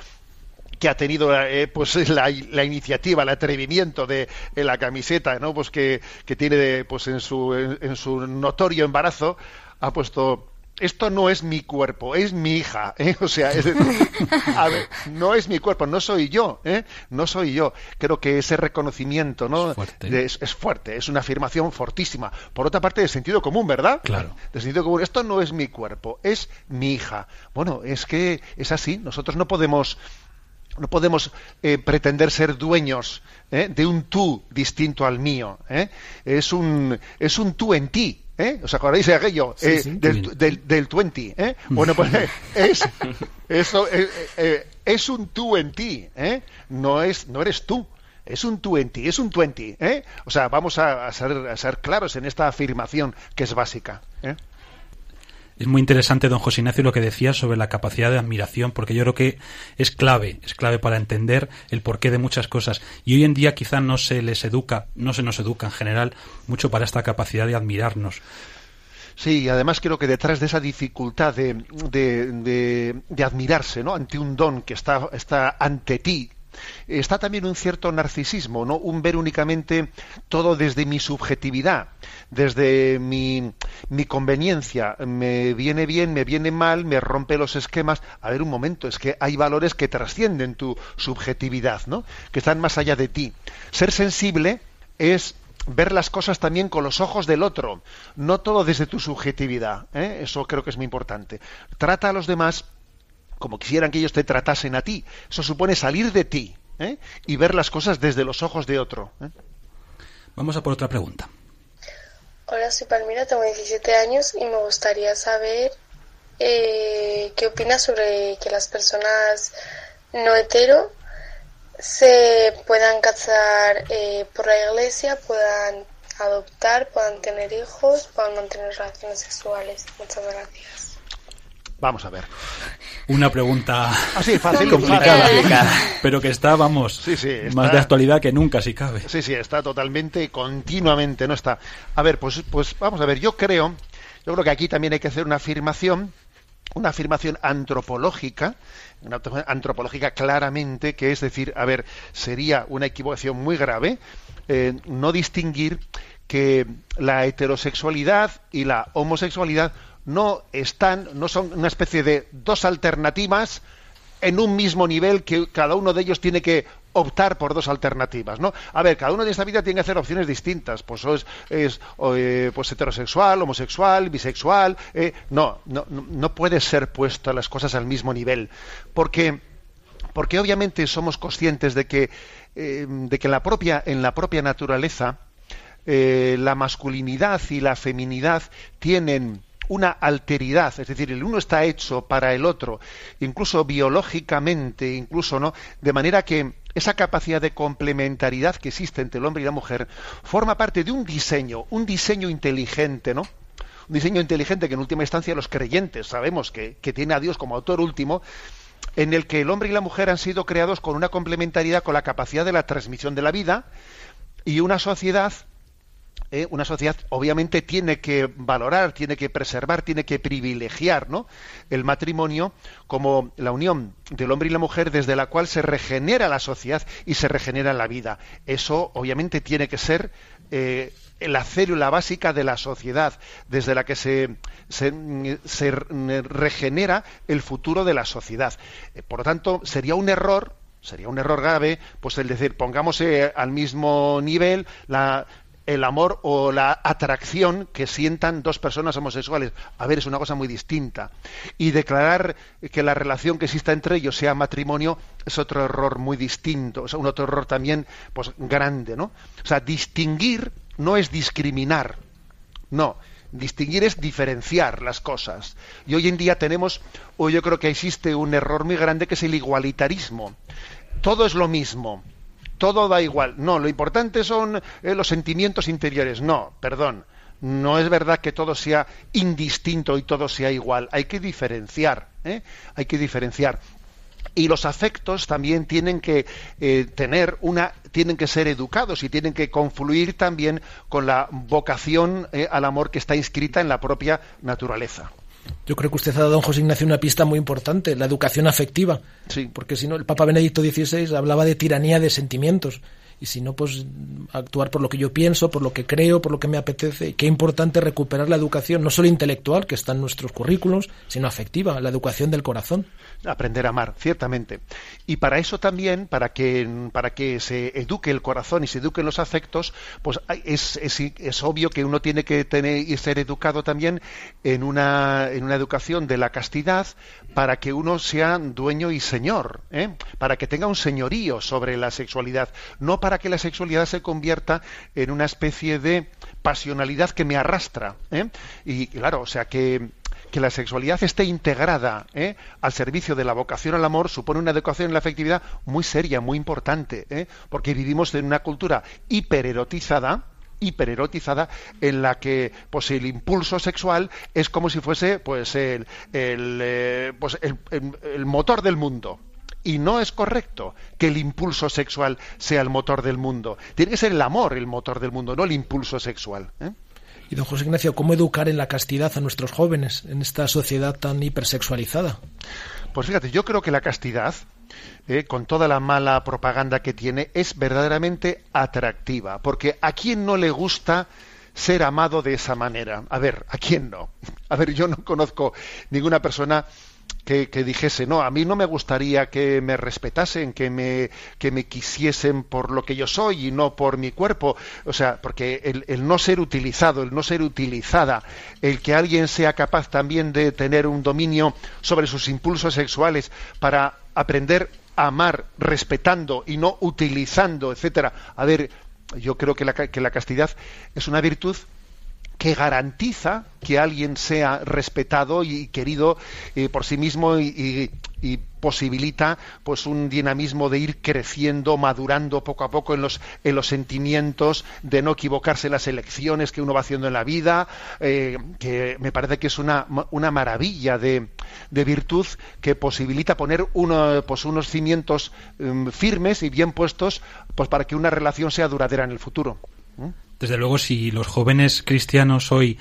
que ha tenido eh, pues la, iniciativa, el atrevimiento de la camiseta, ¿no? Pues que, que tiene pues en su en su notorio embarazo ha puesto esto no es mi cuerpo, es mi hija, ¿eh? o sea, es decir, a ver, no es mi cuerpo, no soy yo, ¿eh? no soy yo. Creo que ese reconocimiento, ¿no? Es fuerte. es fuerte, es una afirmación fortísima. Por otra parte, de sentido común, ¿verdad? Claro. De sentido común. Esto no es mi cuerpo, es mi hija. Bueno, es que es así. Nosotros no podemos no podemos eh, pretender ser dueños ¿eh? de un tú distinto al mío. ¿eh? Es un es un tú en ti. ¿Eh? ¿Os acordáis de aquello? Sí, Eh, sí. del, del, del 20. ¿eh? Bueno, pues eh, es eso eh, eh, es un tú en ti. ¿eh? No es no eres tú. Es un tú en ti, es un 20. ¿eh? O sea, vamos a, a ser, a ser claros en esta afirmación que es básica. ¿eh? Es muy interesante, don José Ignacio, lo que decía sobre la capacidad de admiración, porque yo creo que es clave, es clave para entender el porqué de muchas cosas. Y hoy en día quizá no se les educa, no se nos educa en general mucho para esta capacidad de admirarnos. Sí, y además creo que detrás de esa dificultad de, de, de- de admirarse ¿no? ante un don que está, está ante ti, está también un cierto narcisismo, ¿no? Un ver únicamente todo desde mi subjetividad, desde mi, mi conveniencia. Me viene bien, me viene mal, me rompe los esquemas. A ver, un momento, es que hay valores que trascienden tu subjetividad, ¿no? Que están más allá de ti. Ser sensible es ver las cosas también con los ojos del otro, no todo desde tu subjetividad. ¿eh? Eso creo que es muy importante. Trata a los demás como quisieran que ellos te tratasen a ti. Eso supone salir de ti ¿eh? y ver las cosas desde los ojos de otro. ¿eh? Vamos a por otra pregunta. Hola, soy Palmira, tengo 17 años y me gustaría saber eh, qué opinas sobre que las personas no hetero se puedan casar eh, por la iglesia, puedan adoptar, puedan tener hijos, puedan mantener relaciones sexuales. Muchas gracias. Vamos a ver. Una pregunta Así, fácil, complicada, pero que está, vamos, Sí, sí, está- más de actualidad que nunca, si cabe. Sí, sí, está totalmente, continuamente, no está. A ver, pues, pues vamos a ver, yo creo, yo creo que aquí también hay que hacer una afirmación, una afirmación antropológica, una afirmación antropológica claramente, que es decir, a ver, sería una equivocación muy grave eh, no distinguir que la heterosexualidad y la homosexualidad no están, no son una especie de dos alternativas en un mismo nivel que cada uno de ellos tiene que optar por dos alternativas, ¿no? A ver, cada uno de esta vida tiene que hacer opciones distintas, pues es, es eh, pues heterosexual, homosexual, bisexual, eh, no, no, no puede ser puesto las cosas al mismo nivel, porque porque obviamente somos conscientes de que eh, de que en la propia en la propia naturaleza la masculinidad y la feminidad tienen una alteridad, es decir, el uno está hecho para el otro, incluso biológicamente, incluso no, de manera que esa capacidad de complementariedad que existe entre el hombre y la mujer forma parte de un diseño, un diseño inteligente, ¿no? Un diseño inteligente que en última instancia los creyentes sabemos que, tiene a Dios como autor último, en el que el hombre y la mujer han sido creados con una complementariedad, con la capacidad de la transmisión de la vida, y una sociedad eh, una sociedad obviamente tiene que valorar, tiene que preservar, tiene que privilegiar ¿no? el matrimonio como la unión del hombre y la mujer desde la cual se regenera la sociedad y se regenera la vida. Eso obviamente tiene que ser eh, la célula básica de la sociedad, desde la que se, se, regenera el futuro de la sociedad. Eh, por lo tanto, sería un error sería un error grave pues el decir pongamos al mismo nivel la el amor o la atracción que sientan dos personas homosexuales. A ver, es una cosa muy distinta. Y declarar que la relación que exista entre ellos sea matrimonio es otro error muy distinto, es un otro error también pues grande, ¿no? O sea, distinguir no es discriminar. No, distinguir es diferenciar las cosas. Y hoy en día tenemos, o yo creo que existe un error muy grande que es el igualitarismo. Todo es lo mismo todo da igual. No, lo importante son eh, los sentimientos interiores. No, perdón. No es verdad que todo sea indistinto y todo sea igual. Hay que diferenciar. ¿eh? Hay que diferenciar. Y los afectos también tienen que eh, tener una, tienen que ser educados y tienen que confluir también con la vocación al amor que está inscrita en la propia naturaleza. Yo creo que usted ha dado, don José Ignacio, una pista muy importante, la educación afectiva. Sí. Porque si no, el Papa Benedicto XVI hablaba de tiranía de sentimientos y si no, pues actuar por lo que yo pienso, por lo que creo, por lo que me apetece. qué importante recuperar la educación, no solo intelectual, que está en nuestros currículos, sino afectiva, la educación del corazón. Aprender a amar, ciertamente. Y para eso también, para que, para que se eduque el corazón y se eduquen los afectos, pues es, es, es obvio que uno tiene que tener y ser educado también en una, en una educación de la castidad para que uno sea dueño y señor, ¿eh? para que tenga un señorío sobre la sexualidad, no para que la sexualidad se convierta en una especie de pasionalidad que me arrastra. ¿eh? Y claro, o sea que que la sexualidad esté integrada ¿eh? al servicio de la vocación al amor supone una educación en la afectividad muy seria, muy importante, ¿eh? porque vivimos en una cultura hipererotizada, hipererotizada en la que pues el impulso sexual es como si fuese pues el, el, pues, el motor del mundo y no es correcto que el impulso sexual sea el motor del mundo. Tiene que ser el amor el motor del mundo, no el impulso sexual. ¿eh? Y don José Ignacio, ¿cómo educar en la castidad a nuestros jóvenes en esta sociedad tan hipersexualizada? Pues fíjate, yo creo que la castidad, eh, con toda la mala propaganda que tiene, es verdaderamente atractiva. Porque a quién no le gusta ser amado de esa manera. A ver, ¿a quién no? A ver, yo no conozco ninguna persona que, dijese, no, a mí no me gustaría que me respetasen, que me, que me quisiesen por lo que yo soy y no por mi cuerpo. O sea, porque el, el, no ser utilizado, el no ser utilizada, el que alguien sea capaz también de tener un dominio sobre sus impulsos sexuales para aprender a amar respetando y no utilizando, etcétera. A ver, yo creo que la, que la castidad es una virtud que garantiza que alguien sea respetado y querido eh, por sí mismo y, posibilita pues un dinamismo de ir creciendo, madurando poco a poco en los, en los sentimientos, de no equivocarse en las elecciones que uno va haciendo en la vida, eh, que me parece que es una, una maravilla de, virtud que posibilita poner pues unos cimientos em, firmes y bien puestos pues para que una relación sea duradera en el futuro. Desde luego, si los jóvenes cristianos hoy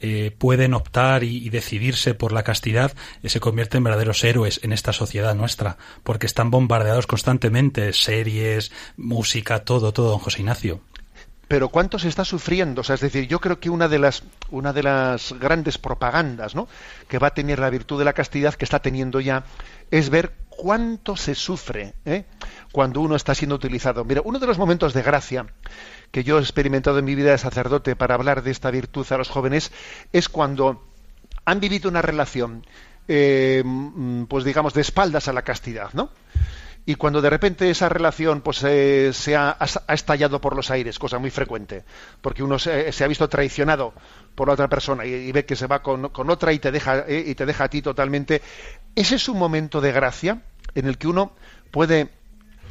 eh, pueden optar y, decidirse por la castidad, eh, se convierten en verdaderos héroes en esta sociedad nuestra, porque están bombardeados constantemente, series, música, todo, todo, don José Ignacio. Pero cuánto se está sufriendo, es decir, yo creo que una de las una de las grandes propagandas, ¿no? que va a tener la virtud de la castidad que está teniendo ya es ver cuánto se sufre ¿eh? cuando uno está siendo utilizado. Mira, uno de los momentos de gracia que yo he experimentado en mi vida de sacerdote para hablar de esta virtud a los jóvenes es cuando han vivido una relación, eh, mm, pues digamos, de espaldas a la castidad, ¿no? y cuando de repente esa relación pues eh, se ha, estallado por los aires, cosa muy frecuente, porque uno se, ha visto traicionado por la otra persona y, ve que se va con, otra y te deja eh, y te deja a ti totalmente, ese es un momento de gracia en el que uno puede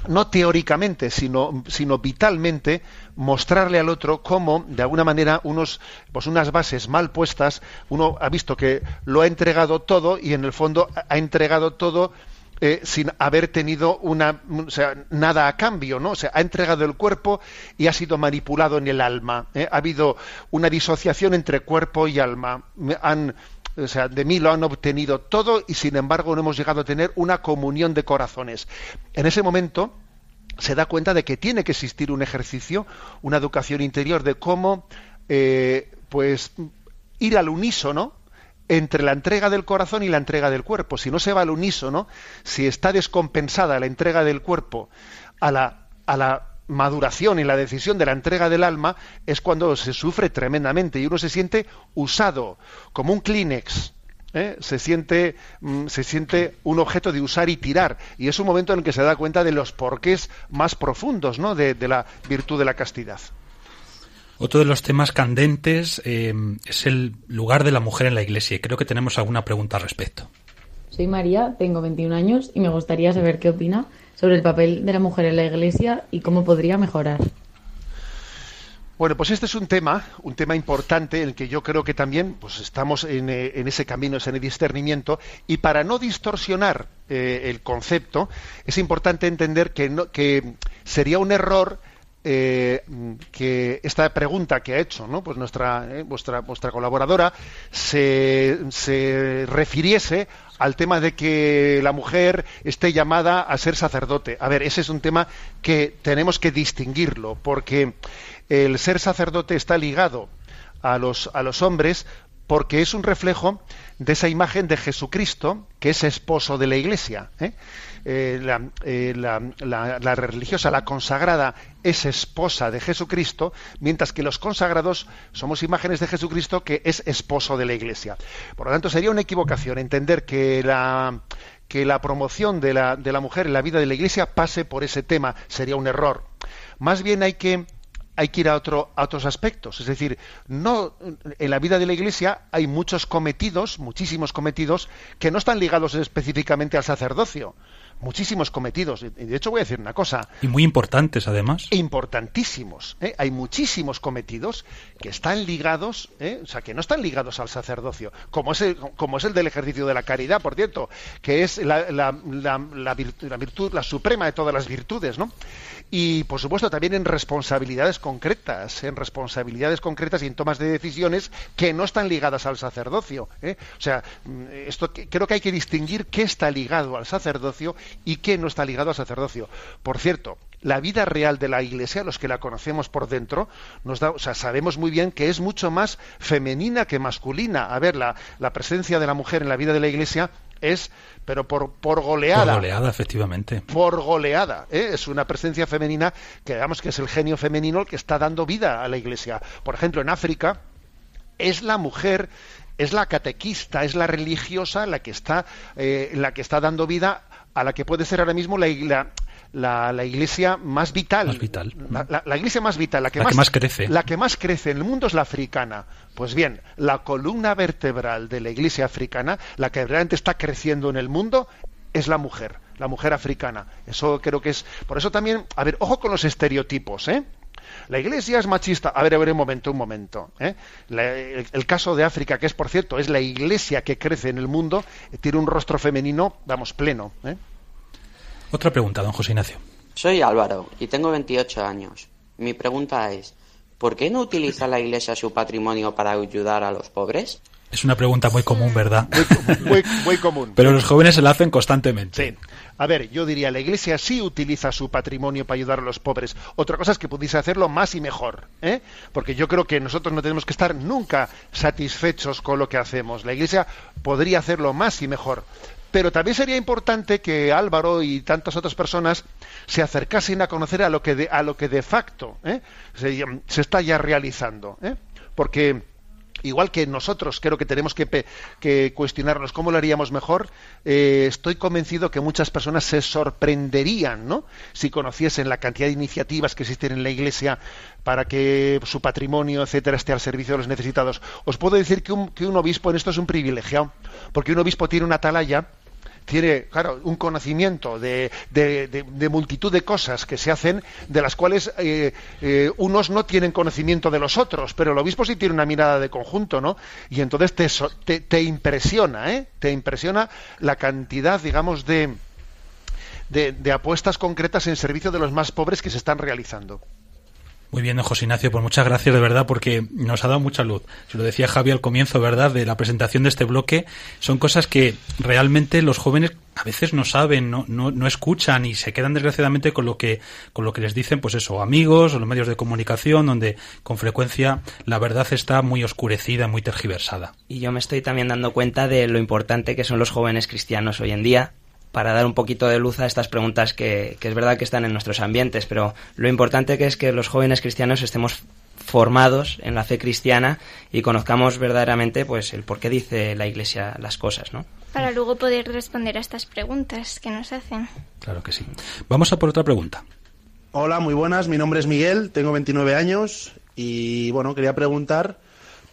no teóricamente, sino, sino vitalmente, mostrarle al otro cómo, de alguna manera, unos, pues unas bases mal puestas, uno ha visto que lo ha entregado todo y en el fondo ha entregado todo eh, sin haber tenido una, o sea, nada a cambio, ¿no? O sea, ha entregado el cuerpo y ha sido manipulado en el alma. ¿eh? Ha habido una disociación entre cuerpo y alma. Han, o sea, de mí lo han obtenido todo y sin embargo no hemos llegado a tener una comunión de corazones. En ese momento se da cuenta de que tiene que existir un ejercicio, una educación interior de cómo, eh, pues, ir al unísono entre la entrega del corazón y la entrega del cuerpo. Si no se va al unísono, si está descompensada la entrega del cuerpo a la, a la maduración y la decisión de la entrega del alma es cuando se sufre tremendamente y uno se siente usado, como un Kleenex. ¿eh? Se, siente, mm, se siente un objeto de usar y tirar. Y es un momento en el que se da cuenta de los porqués más profundos ¿no? de, la virtud de la castidad. Otro de los temas candentes eh, es el lugar de la mujer en la iglesia y creo que tenemos alguna pregunta al respecto. Soy María, tengo 21 años y me gustaría saber qué opina sobre el papel de la mujer en la iglesia y cómo podría mejorar. Bueno, pues este es un tema, un tema importante, en el que yo creo que también pues estamos en, eh, ese camino, en el discernimiento, y para no distorsionar eh, el concepto, es importante entender que, no, que sería un error eh, que esta pregunta que ha hecho pues nuestra, vuestra, vuestra colaboradora se, se refiriese al tema de que la mujer esté llamada a ser sacerdote. A ver, ese es un tema que tenemos que distinguirlo, porque el ser sacerdote está ligado a los, a los hombres porque es un reflejo de esa imagen de Jesucristo, que es esposo de la Iglesia. ¿eh? Eh, eh, la, religiosa, la consagrada, es esposa de Jesucristo, mientras que los consagrados somos imágenes de Jesucristo, que es esposo de la Iglesia. Por lo tanto, sería una equivocación entender que la, que la promoción de la, de la mujer en la vida de la Iglesia pase por ese tema. Sería un error. Más bien hay que hay que ir a, otro, a otros aspectos. Es decir, no en la vida de la Iglesia hay muchos cometidos, muchísimos cometidos, que no están ligados específicamente al sacerdocio muchísimos cometidos. Y de hecho voy a decir una cosa. Y muy importantes además. Importantísimos. ¿eh? Hay muchísimos cometidos que están ligados, ¿eh? o sea, que no están ligados al sacerdocio, como es, el, como es el del ejercicio de la caridad, por cierto, que es la, la, la, virtud, la suprema de todas las virtudes, ¿no? Y por supuesto también en responsabilidades concretas, en responsabilidades concretas y en tomas de decisiones que no están ligadas al sacerdocio. ¿eh? O sea, mm, esto creo que hay que distinguir qué está ligado al sacerdocio y qué no está ligado al sacerdocio. Por cierto, la vida real de la Iglesia, los que la conocemos por dentro, nos da, o sea, sabemos muy bien que es mucho más femenina que masculina. A ver, la, la presencia de la mujer en la vida de la Iglesia es, pero por, por goleada. Por goleada, efectivamente. Por goleada. ¿eh? Es una presencia femenina que digamos que es el genio femenino el que está dando vida a la Iglesia. Por ejemplo, en África es la mujer es la catequista, es la religiosa la que está, eh, la que está dando vida a la que puede ser ahora mismo la, la, la, iglesia más vital. vital. La, iglesia más vital, la, que, más, crece. La que más crece en el mundo es la africana. Pues bien, la columna vertebral de la iglesia africana, la que realmente está creciendo en el mundo, es la mujer, la mujer africana. Eso creo que es. Por eso también, a ver, ojo con los estereotipos, ¿eh? La iglesia es machista. A ver, a ver, un momento, un momento. ¿eh? el, caso de África, que es, por cierto, es la iglesia que crece en el mundo, tiene un rostro femenino, vamos, pleno. ¿eh? Otra pregunta, don José Ignacio. Soy Álvaro y tengo 28 años. Mi pregunta es, ¿por qué no utiliza la iglesia su patrimonio para ayudar a los pobres? Es una pregunta muy común, ¿verdad? Muy, muy, común. Pero los jóvenes se la hacen constantemente. Sí. A ver, yo diría, la Iglesia sí utiliza su patrimonio para ayudar a los pobres. Otra cosa es que pudiese hacerlo más y mejor, ¿eh? Porque yo creo que nosotros no tenemos que estar nunca satisfechos con lo que hacemos. La Iglesia podría hacerlo más y mejor. Pero también sería importante que Álvaro y tantas otras personas se acercasen a conocer a lo que de, a lo que de facto ¿eh? se, está ya realizando. ¿eh? Porque igual que nosotros creo que tenemos que, cuestionarnos cómo lo haríamos mejor, eh, estoy convencido que muchas personas se sorprenderían ¿no? si conociesen la cantidad de iniciativas que existen en la Iglesia para que su patrimonio, etcétera, esté al servicio de los necesitados. Os puedo decir que un, que un obispo en esto es un privilegiado, porque un obispo tiene una atalaya tiene, claro, un conocimiento de, multitud de cosas que se hacen, de las cuales eh, eh, unos no tienen conocimiento de los otros, pero el obispo sí tiene una mirada de conjunto, ¿no? Y entonces te, te, impresiona, ¿eh? Te impresiona la cantidad, digamos, de, de apuestas concretas en servicio de los más pobres que se están realizando. Muy bien, José Ignacio, pues muchas gracias de verdad porque nos ha dado mucha luz. Se lo decía Javi al comienzo, ¿verdad?, de la presentación de este bloque. Son cosas que realmente los jóvenes a veces no saben, no, no, no, escuchan y se quedan desgraciadamente con lo que con lo que les dicen, pues eso, amigos o los medios de comunicación, donde con frecuencia la verdad está muy oscurecida, muy tergiversada. Y yo me estoy también dando cuenta de lo importante que son los jóvenes cristianos hoy en día para dar un poquito de luz a estas preguntas que, que es verdad que están en nuestros ambientes, pero lo importante que es que los jóvenes cristianos estemos formados en la fe cristiana y conozcamos verdaderamente pues el por qué dice la Iglesia las cosas, ¿no? Para luego poder responder a estas preguntas que nos hacen. Claro que sí. Vamos a por otra pregunta. Hola, muy buenas. Mi nombre es Miguel, tengo 29 años y bueno, quería preguntar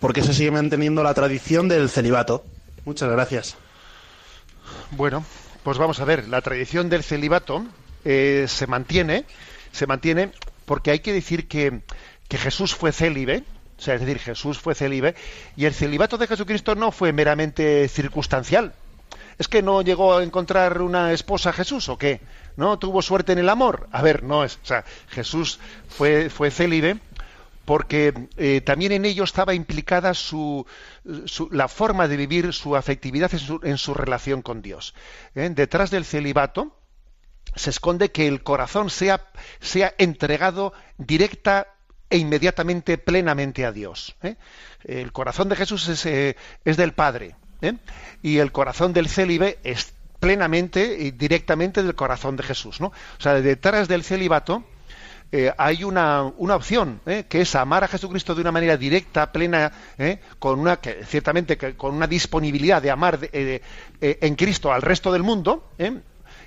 por qué se sigue manteniendo la tradición del celibato. Muchas gracias. Bueno, pues vamos a ver, la tradición del celibato eh, se mantiene, se mantiene porque hay que decir que, que Jesús fue célibe, o sea, es decir, Jesús fue célibe, y el celibato de Jesucristo no fue meramente circunstancial. ¿Es que no llegó a encontrar una esposa Jesús o qué? ¿No tuvo suerte en el amor? A ver, no es. O sea, Jesús fue, fue célibe porque eh, también en ello estaba implicada su, su, la forma de vivir su afectividad en su, relación con Dios. ¿Eh? Detrás del celibato se esconde que el corazón sea, sea entregado directa e inmediatamente, plenamente a Dios. ¿eh? El corazón de Jesús es, es del Padre y el corazón del célibe es plenamente y directamente del corazón de Jesús. ¿no? O sea, detrás del celibato eh, hay una, una opción, ¿eh? que es amar a Jesucristo de una manera directa, plena, ¿eh? con una, que, ciertamente que, con una disponibilidad de amar de, en Cristo al resto del mundo,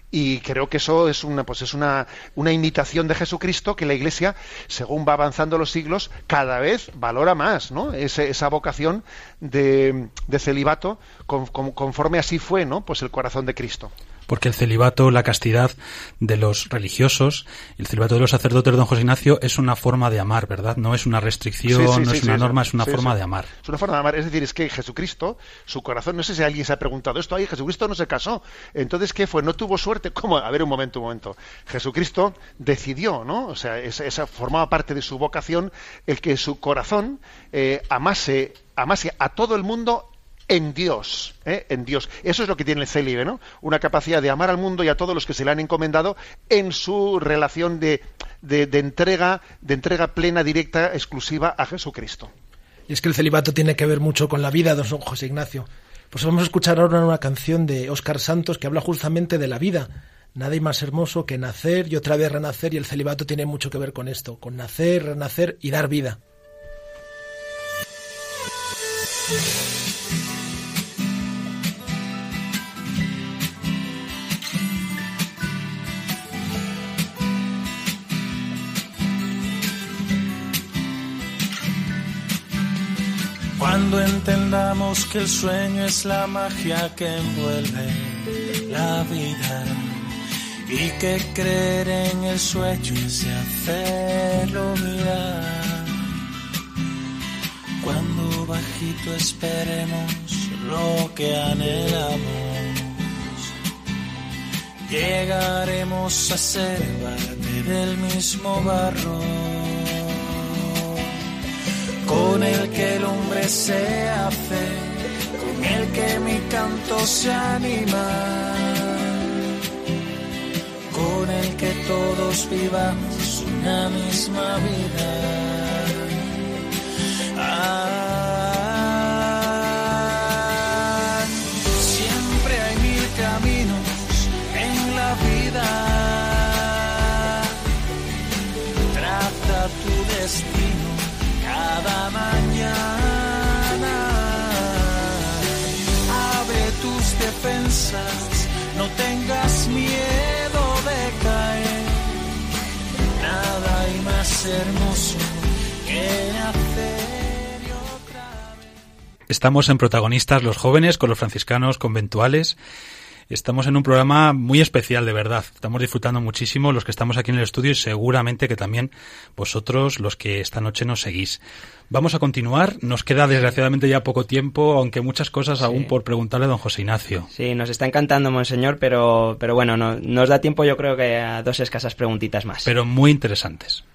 y creo que eso es una pues es una, una imitación de Jesucristo que la Iglesia según va avanzando los siglos cada vez valora más no Ese, esa vocación de, de celibato con, con, conforme así fue no pues el corazón de Cristo porque el celibato, la castidad de los religiosos, el celibato de los sacerdotes, don José Ignacio, es una forma de amar, ¿verdad? No es una restricción, Sí, sí, no es una norma, es una forma de amar. Es una forma de amar. Es decir, es que Jesucristo, su corazón, no sé si alguien se ha preguntado esto, ahí Jesucristo no se casó. Entonces, ¿qué fue? ¿No tuvo suerte? ¿Cómo? A ver, un momento, un momento. Jesucristo decidió, ¿no? O sea, esa, esa formaba parte de su vocación el que su corazón eh, amase, amase a todo el mundo en Dios, ¿eh? en Dios. Eso es lo que tiene el célibe, ¿no? Una capacidad de amar al mundo y a todos los que se le han encomendado en su relación de, de, entrega, de entrega plena, directa, exclusiva a Jesucristo. Y es que el celibato tiene que ver mucho con la vida don José Ignacio. Pues vamos a escuchar ahora una canción de Óscar Santos que habla justamente de la vida. Nada hay más hermoso que nacer y otra vez renacer y el celibato tiene mucho que ver con esto, con nacer, renacer y dar vida. Cuando entendamos que el sueño es la magia que envuelve la vida y que creer en el sueño es hacerlo mirar. Cuando bajito esperemos lo que anhelamos, llegaremos a ser parte del mismo barro con el que el hombre se hace, con el que mi canto se anima, con el que todos vivamos una misma vida. No tengas miedo de caer. Nada hay más hermoso que hacer. Estamos en protagonistas los jóvenes con los franciscanos conventuales. Estamos en un programa muy especial, de verdad. Estamos disfrutando muchísimo los que estamos aquí en el estudio y seguramente que también vosotros, los que esta noche nos seguís. Vamos a continuar. Nos queda desgraciadamente ya poco tiempo, aunque muchas cosas aún por preguntarle a don José Ignacio. Sí, nos está encantando, monseñor, pero, pero bueno, no, nos da tiempo yo creo que a dos escasas preguntitas más. Pero muy interesantes.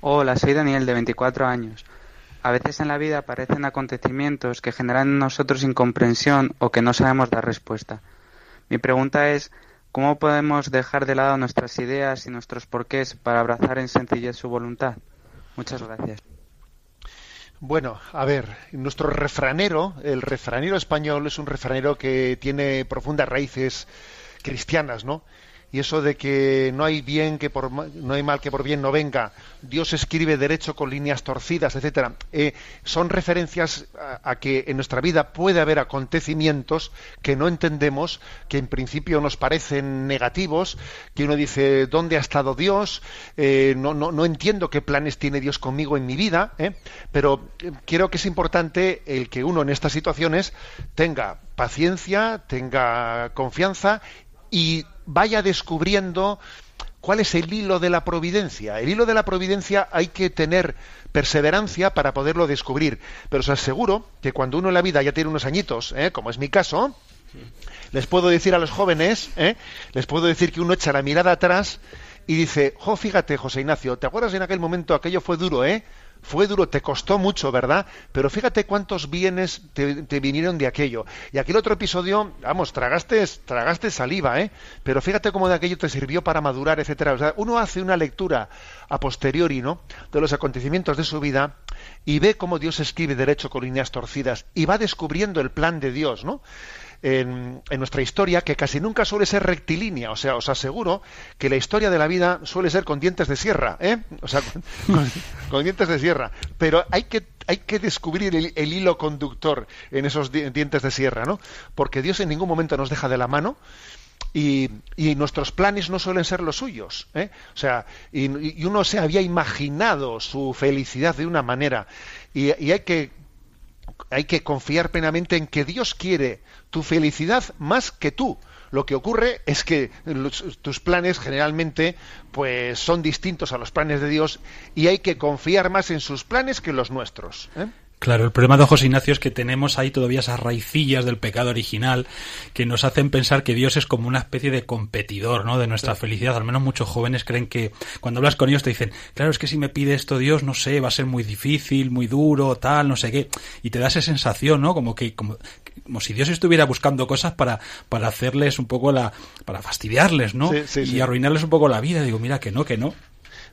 Hola, soy Daniel, de 24 años. A veces en la vida aparecen acontecimientos que generan en nosotros incomprensión o que no sabemos dar respuesta. Mi pregunta es, ¿cómo podemos dejar de lado nuestras ideas y nuestros porqués para abrazar en sencillez su voluntad? Muchas gracias. Bueno, a ver, nuestro refranero, el refranero español es un refranero que tiene profundas raíces cristianas, ¿no? Y eso de que no hay bien que por no hay mal que por bien no venga. Dios escribe derecho con líneas torcidas etcétera. Eh, son referencias a, que en nuestra vida puede haber acontecimientos que no entendemos que en principio nos parecen negativos que uno dice dónde ha estado Dios eh, no, no, no entiendo qué planes tiene Dios conmigo en mi vida ¿eh? pero creo que es importante el que uno en estas situaciones tenga paciencia tenga confianza y vaya descubriendo cuál es el hilo de la providencia. El hilo de la providencia hay que tener perseverancia para poderlo descubrir. Pero os aseguro que cuando uno en la vida ya tiene unos añitos, ¿eh? como es mi caso, les puedo decir a los jóvenes, ¿eh? les puedo decir que uno echa la mirada atrás y dice, jo, fíjate, José Ignacio, ¿te acuerdas en aquel momento aquello fue duro, eh? Fue duro, te costó mucho, ¿verdad? Pero fíjate cuántos bienes te, vinieron de aquello. Y aquel otro episodio, vamos, tragaste, tragaste saliva, ¿eh? Pero fíjate cómo de aquello te sirvió para madurar, etcétera. O sea, uno hace una lectura a posteriori, ¿no? De los acontecimientos de su vida y ve cómo Dios escribe derecho con líneas torcidas y va descubriendo el plan de Dios, ¿no? En, nuestra historia que casi nunca suele ser rectilínea. O sea, os aseguro que la historia de la vida suele ser con dientes de sierra, ¿eh? O sea, con, dientes de sierra. Pero hay que, hay que descubrir el, hilo conductor en esos dientes de sierra, ¿no? Porque Dios en ningún momento nos deja de la mano. Y, nuestros planes no suelen ser los suyos. ¿eh? O sea, y, uno se había imaginado su felicidad de una manera. Y, y, hay que hay que confiar plenamente en que Dios quiere tu felicidad más que tú. Lo que ocurre es que tus planes generalmente pues son distintos a los planes de Dios y hay que confiar más en sus planes que en los nuestros. ¿eh? Claro, el problema de José Ignacio es que tenemos ahí todavía esas raicillas del pecado original que nos hacen pensar que Dios es como una especie de competidor, ¿no? De nuestra felicidad. Al menos muchos jóvenes creen que cuando hablas con ellos te dicen, claro, es que si me pide esto Dios, no sé, va a ser muy difícil, muy duro, tal, no sé qué. Y te da esa sensación, ¿no? Como que, como, como si Dios estuviera buscando cosas para, para hacerles un poco la, para fastidiarles, ¿no? y arruinarles un poco la vida. Digo, mira, que no, que no.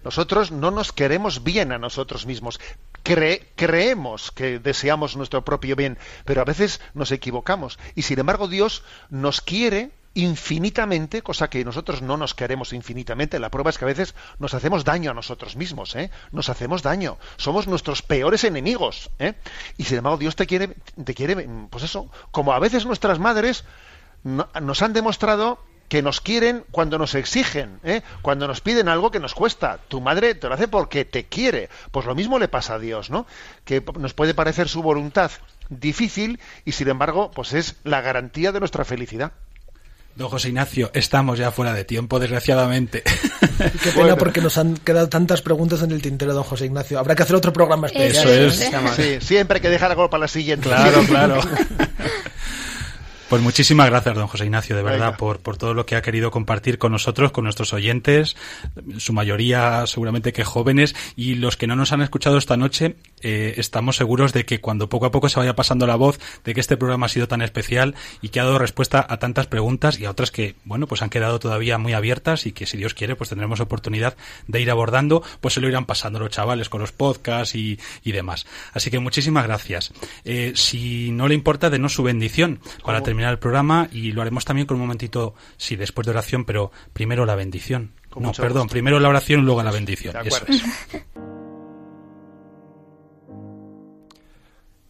Nosotros no nos queremos bien a nosotros mismos. creemos que deseamos nuestro propio bien, pero a veces nos equivocamos. Y sin embargo Dios nos quiere infinitamente, cosa que nosotros no nos queremos infinitamente. La prueba es que a veces nos hacemos daño a nosotros mismos, ¿eh? Nos hacemos daño. Somos nuestros peores enemigos, ¿eh? Y sin embargo Dios te quiere, te quiere, pues eso, como a veces nuestras madres nos han demostrado que nos quieren cuando nos exigen, ¿eh? cuando nos piden algo que nos cuesta. Tu madre te lo hace porque te quiere. Pues lo mismo le pasa a Dios, ¿no? Que nos puede parecer su voluntad difícil y sin embargo, pues es la garantía de nuestra felicidad. Don José Ignacio, estamos ya fuera de tiempo, desgraciadamente. Qué pena porque nos han quedado tantas preguntas en el tintero, don José Ignacio. Habrá que hacer otro programa especial. Eso es. siempre hay que dejar algo para la siguiente. Claro, claro. Pues muchísimas gracias, don José Ignacio, de verdad, por, por todo lo que ha querido compartir con nosotros, con nuestros oyentes, su mayoría seguramente que jóvenes, y los que no nos han escuchado esta noche, eh, estamos seguros de que cuando poco a poco se vaya pasando la voz de que este programa ha sido tan especial y que ha dado respuesta a tantas preguntas y a otras que, bueno, pues han quedado todavía muy abiertas y que si Dios quiere, pues tendremos oportunidad de ir abordando, pues se lo irán pasando los chavales con los podcasts y, y demás. Así que muchísimas gracias. Eh, si no le importa, denos su bendición para terminar el programa y lo haremos también con un momentito, sí, después de oración, pero primero la bendición. no, perdón, primero la oración y luego la bendición.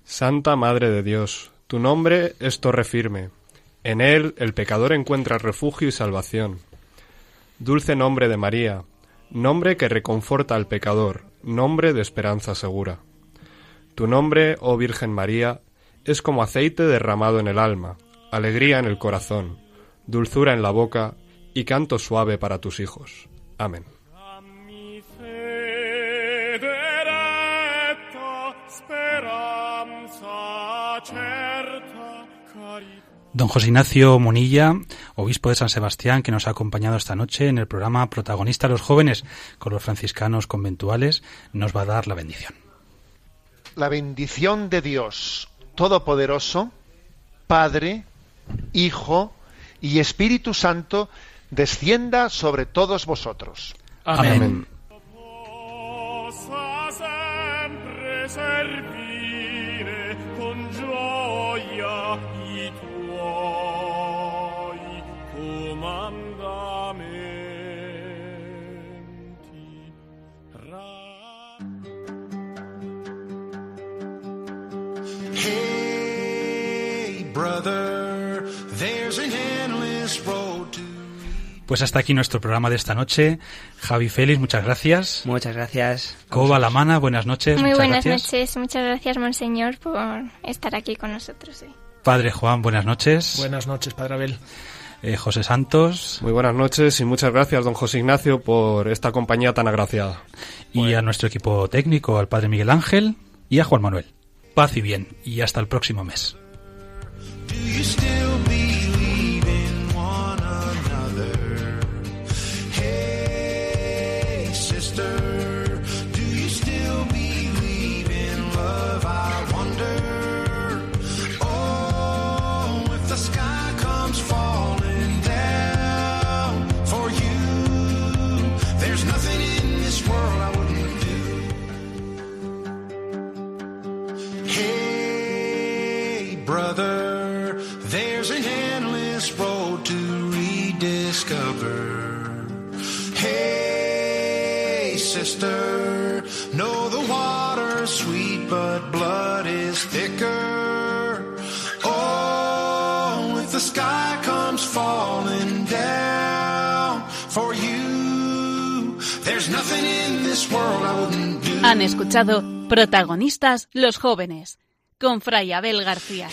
Santa Madre de Dios, tu nombre es torre firme. En él el pecador encuentra refugio y salvación. Dulce nombre de María, nombre que reconforta al pecador, nombre de esperanza segura. Tu nombre, oh Virgen María, es como aceite derramado en el alma, alegría en el corazón, dulzura en la boca y canto suave para tus hijos. Amén. Don José Ignacio Monilla, obispo de San Sebastián, que nos ha acompañado esta noche en el programa Protagonista los jóvenes con los franciscanos conventuales, nos va a dar la bendición. La bendición de Dios Todopoderoso, Padre, Hijo y Espíritu Santo descienda sobre todos vosotros. Amén. Pues hasta aquí nuestro programa de esta noche. Javi Félix, muchas gracias. Muchas gracias. Coba Lamana, buenas noches. Muy buenas gracias. noches. Muchas gracias, Monseñor, por estar aquí con nosotros. hoy. Padre Juan, buenas noches. Buenas noches, Padre Abel. Eh, José Santos. Muy buenas noches y muchas gracias, don José Ignacio, por esta compañía tan agraciada. Y a nuestro equipo técnico, al Padre Miguel Ángel y a Juan Manuel. Paz y bien. Y hasta el próximo mes. Know the water's sweet, but blood is thicker. Oh, for you, there's nothing world. Han escuchado Protagonistas los jóvenes con Fray Abel García.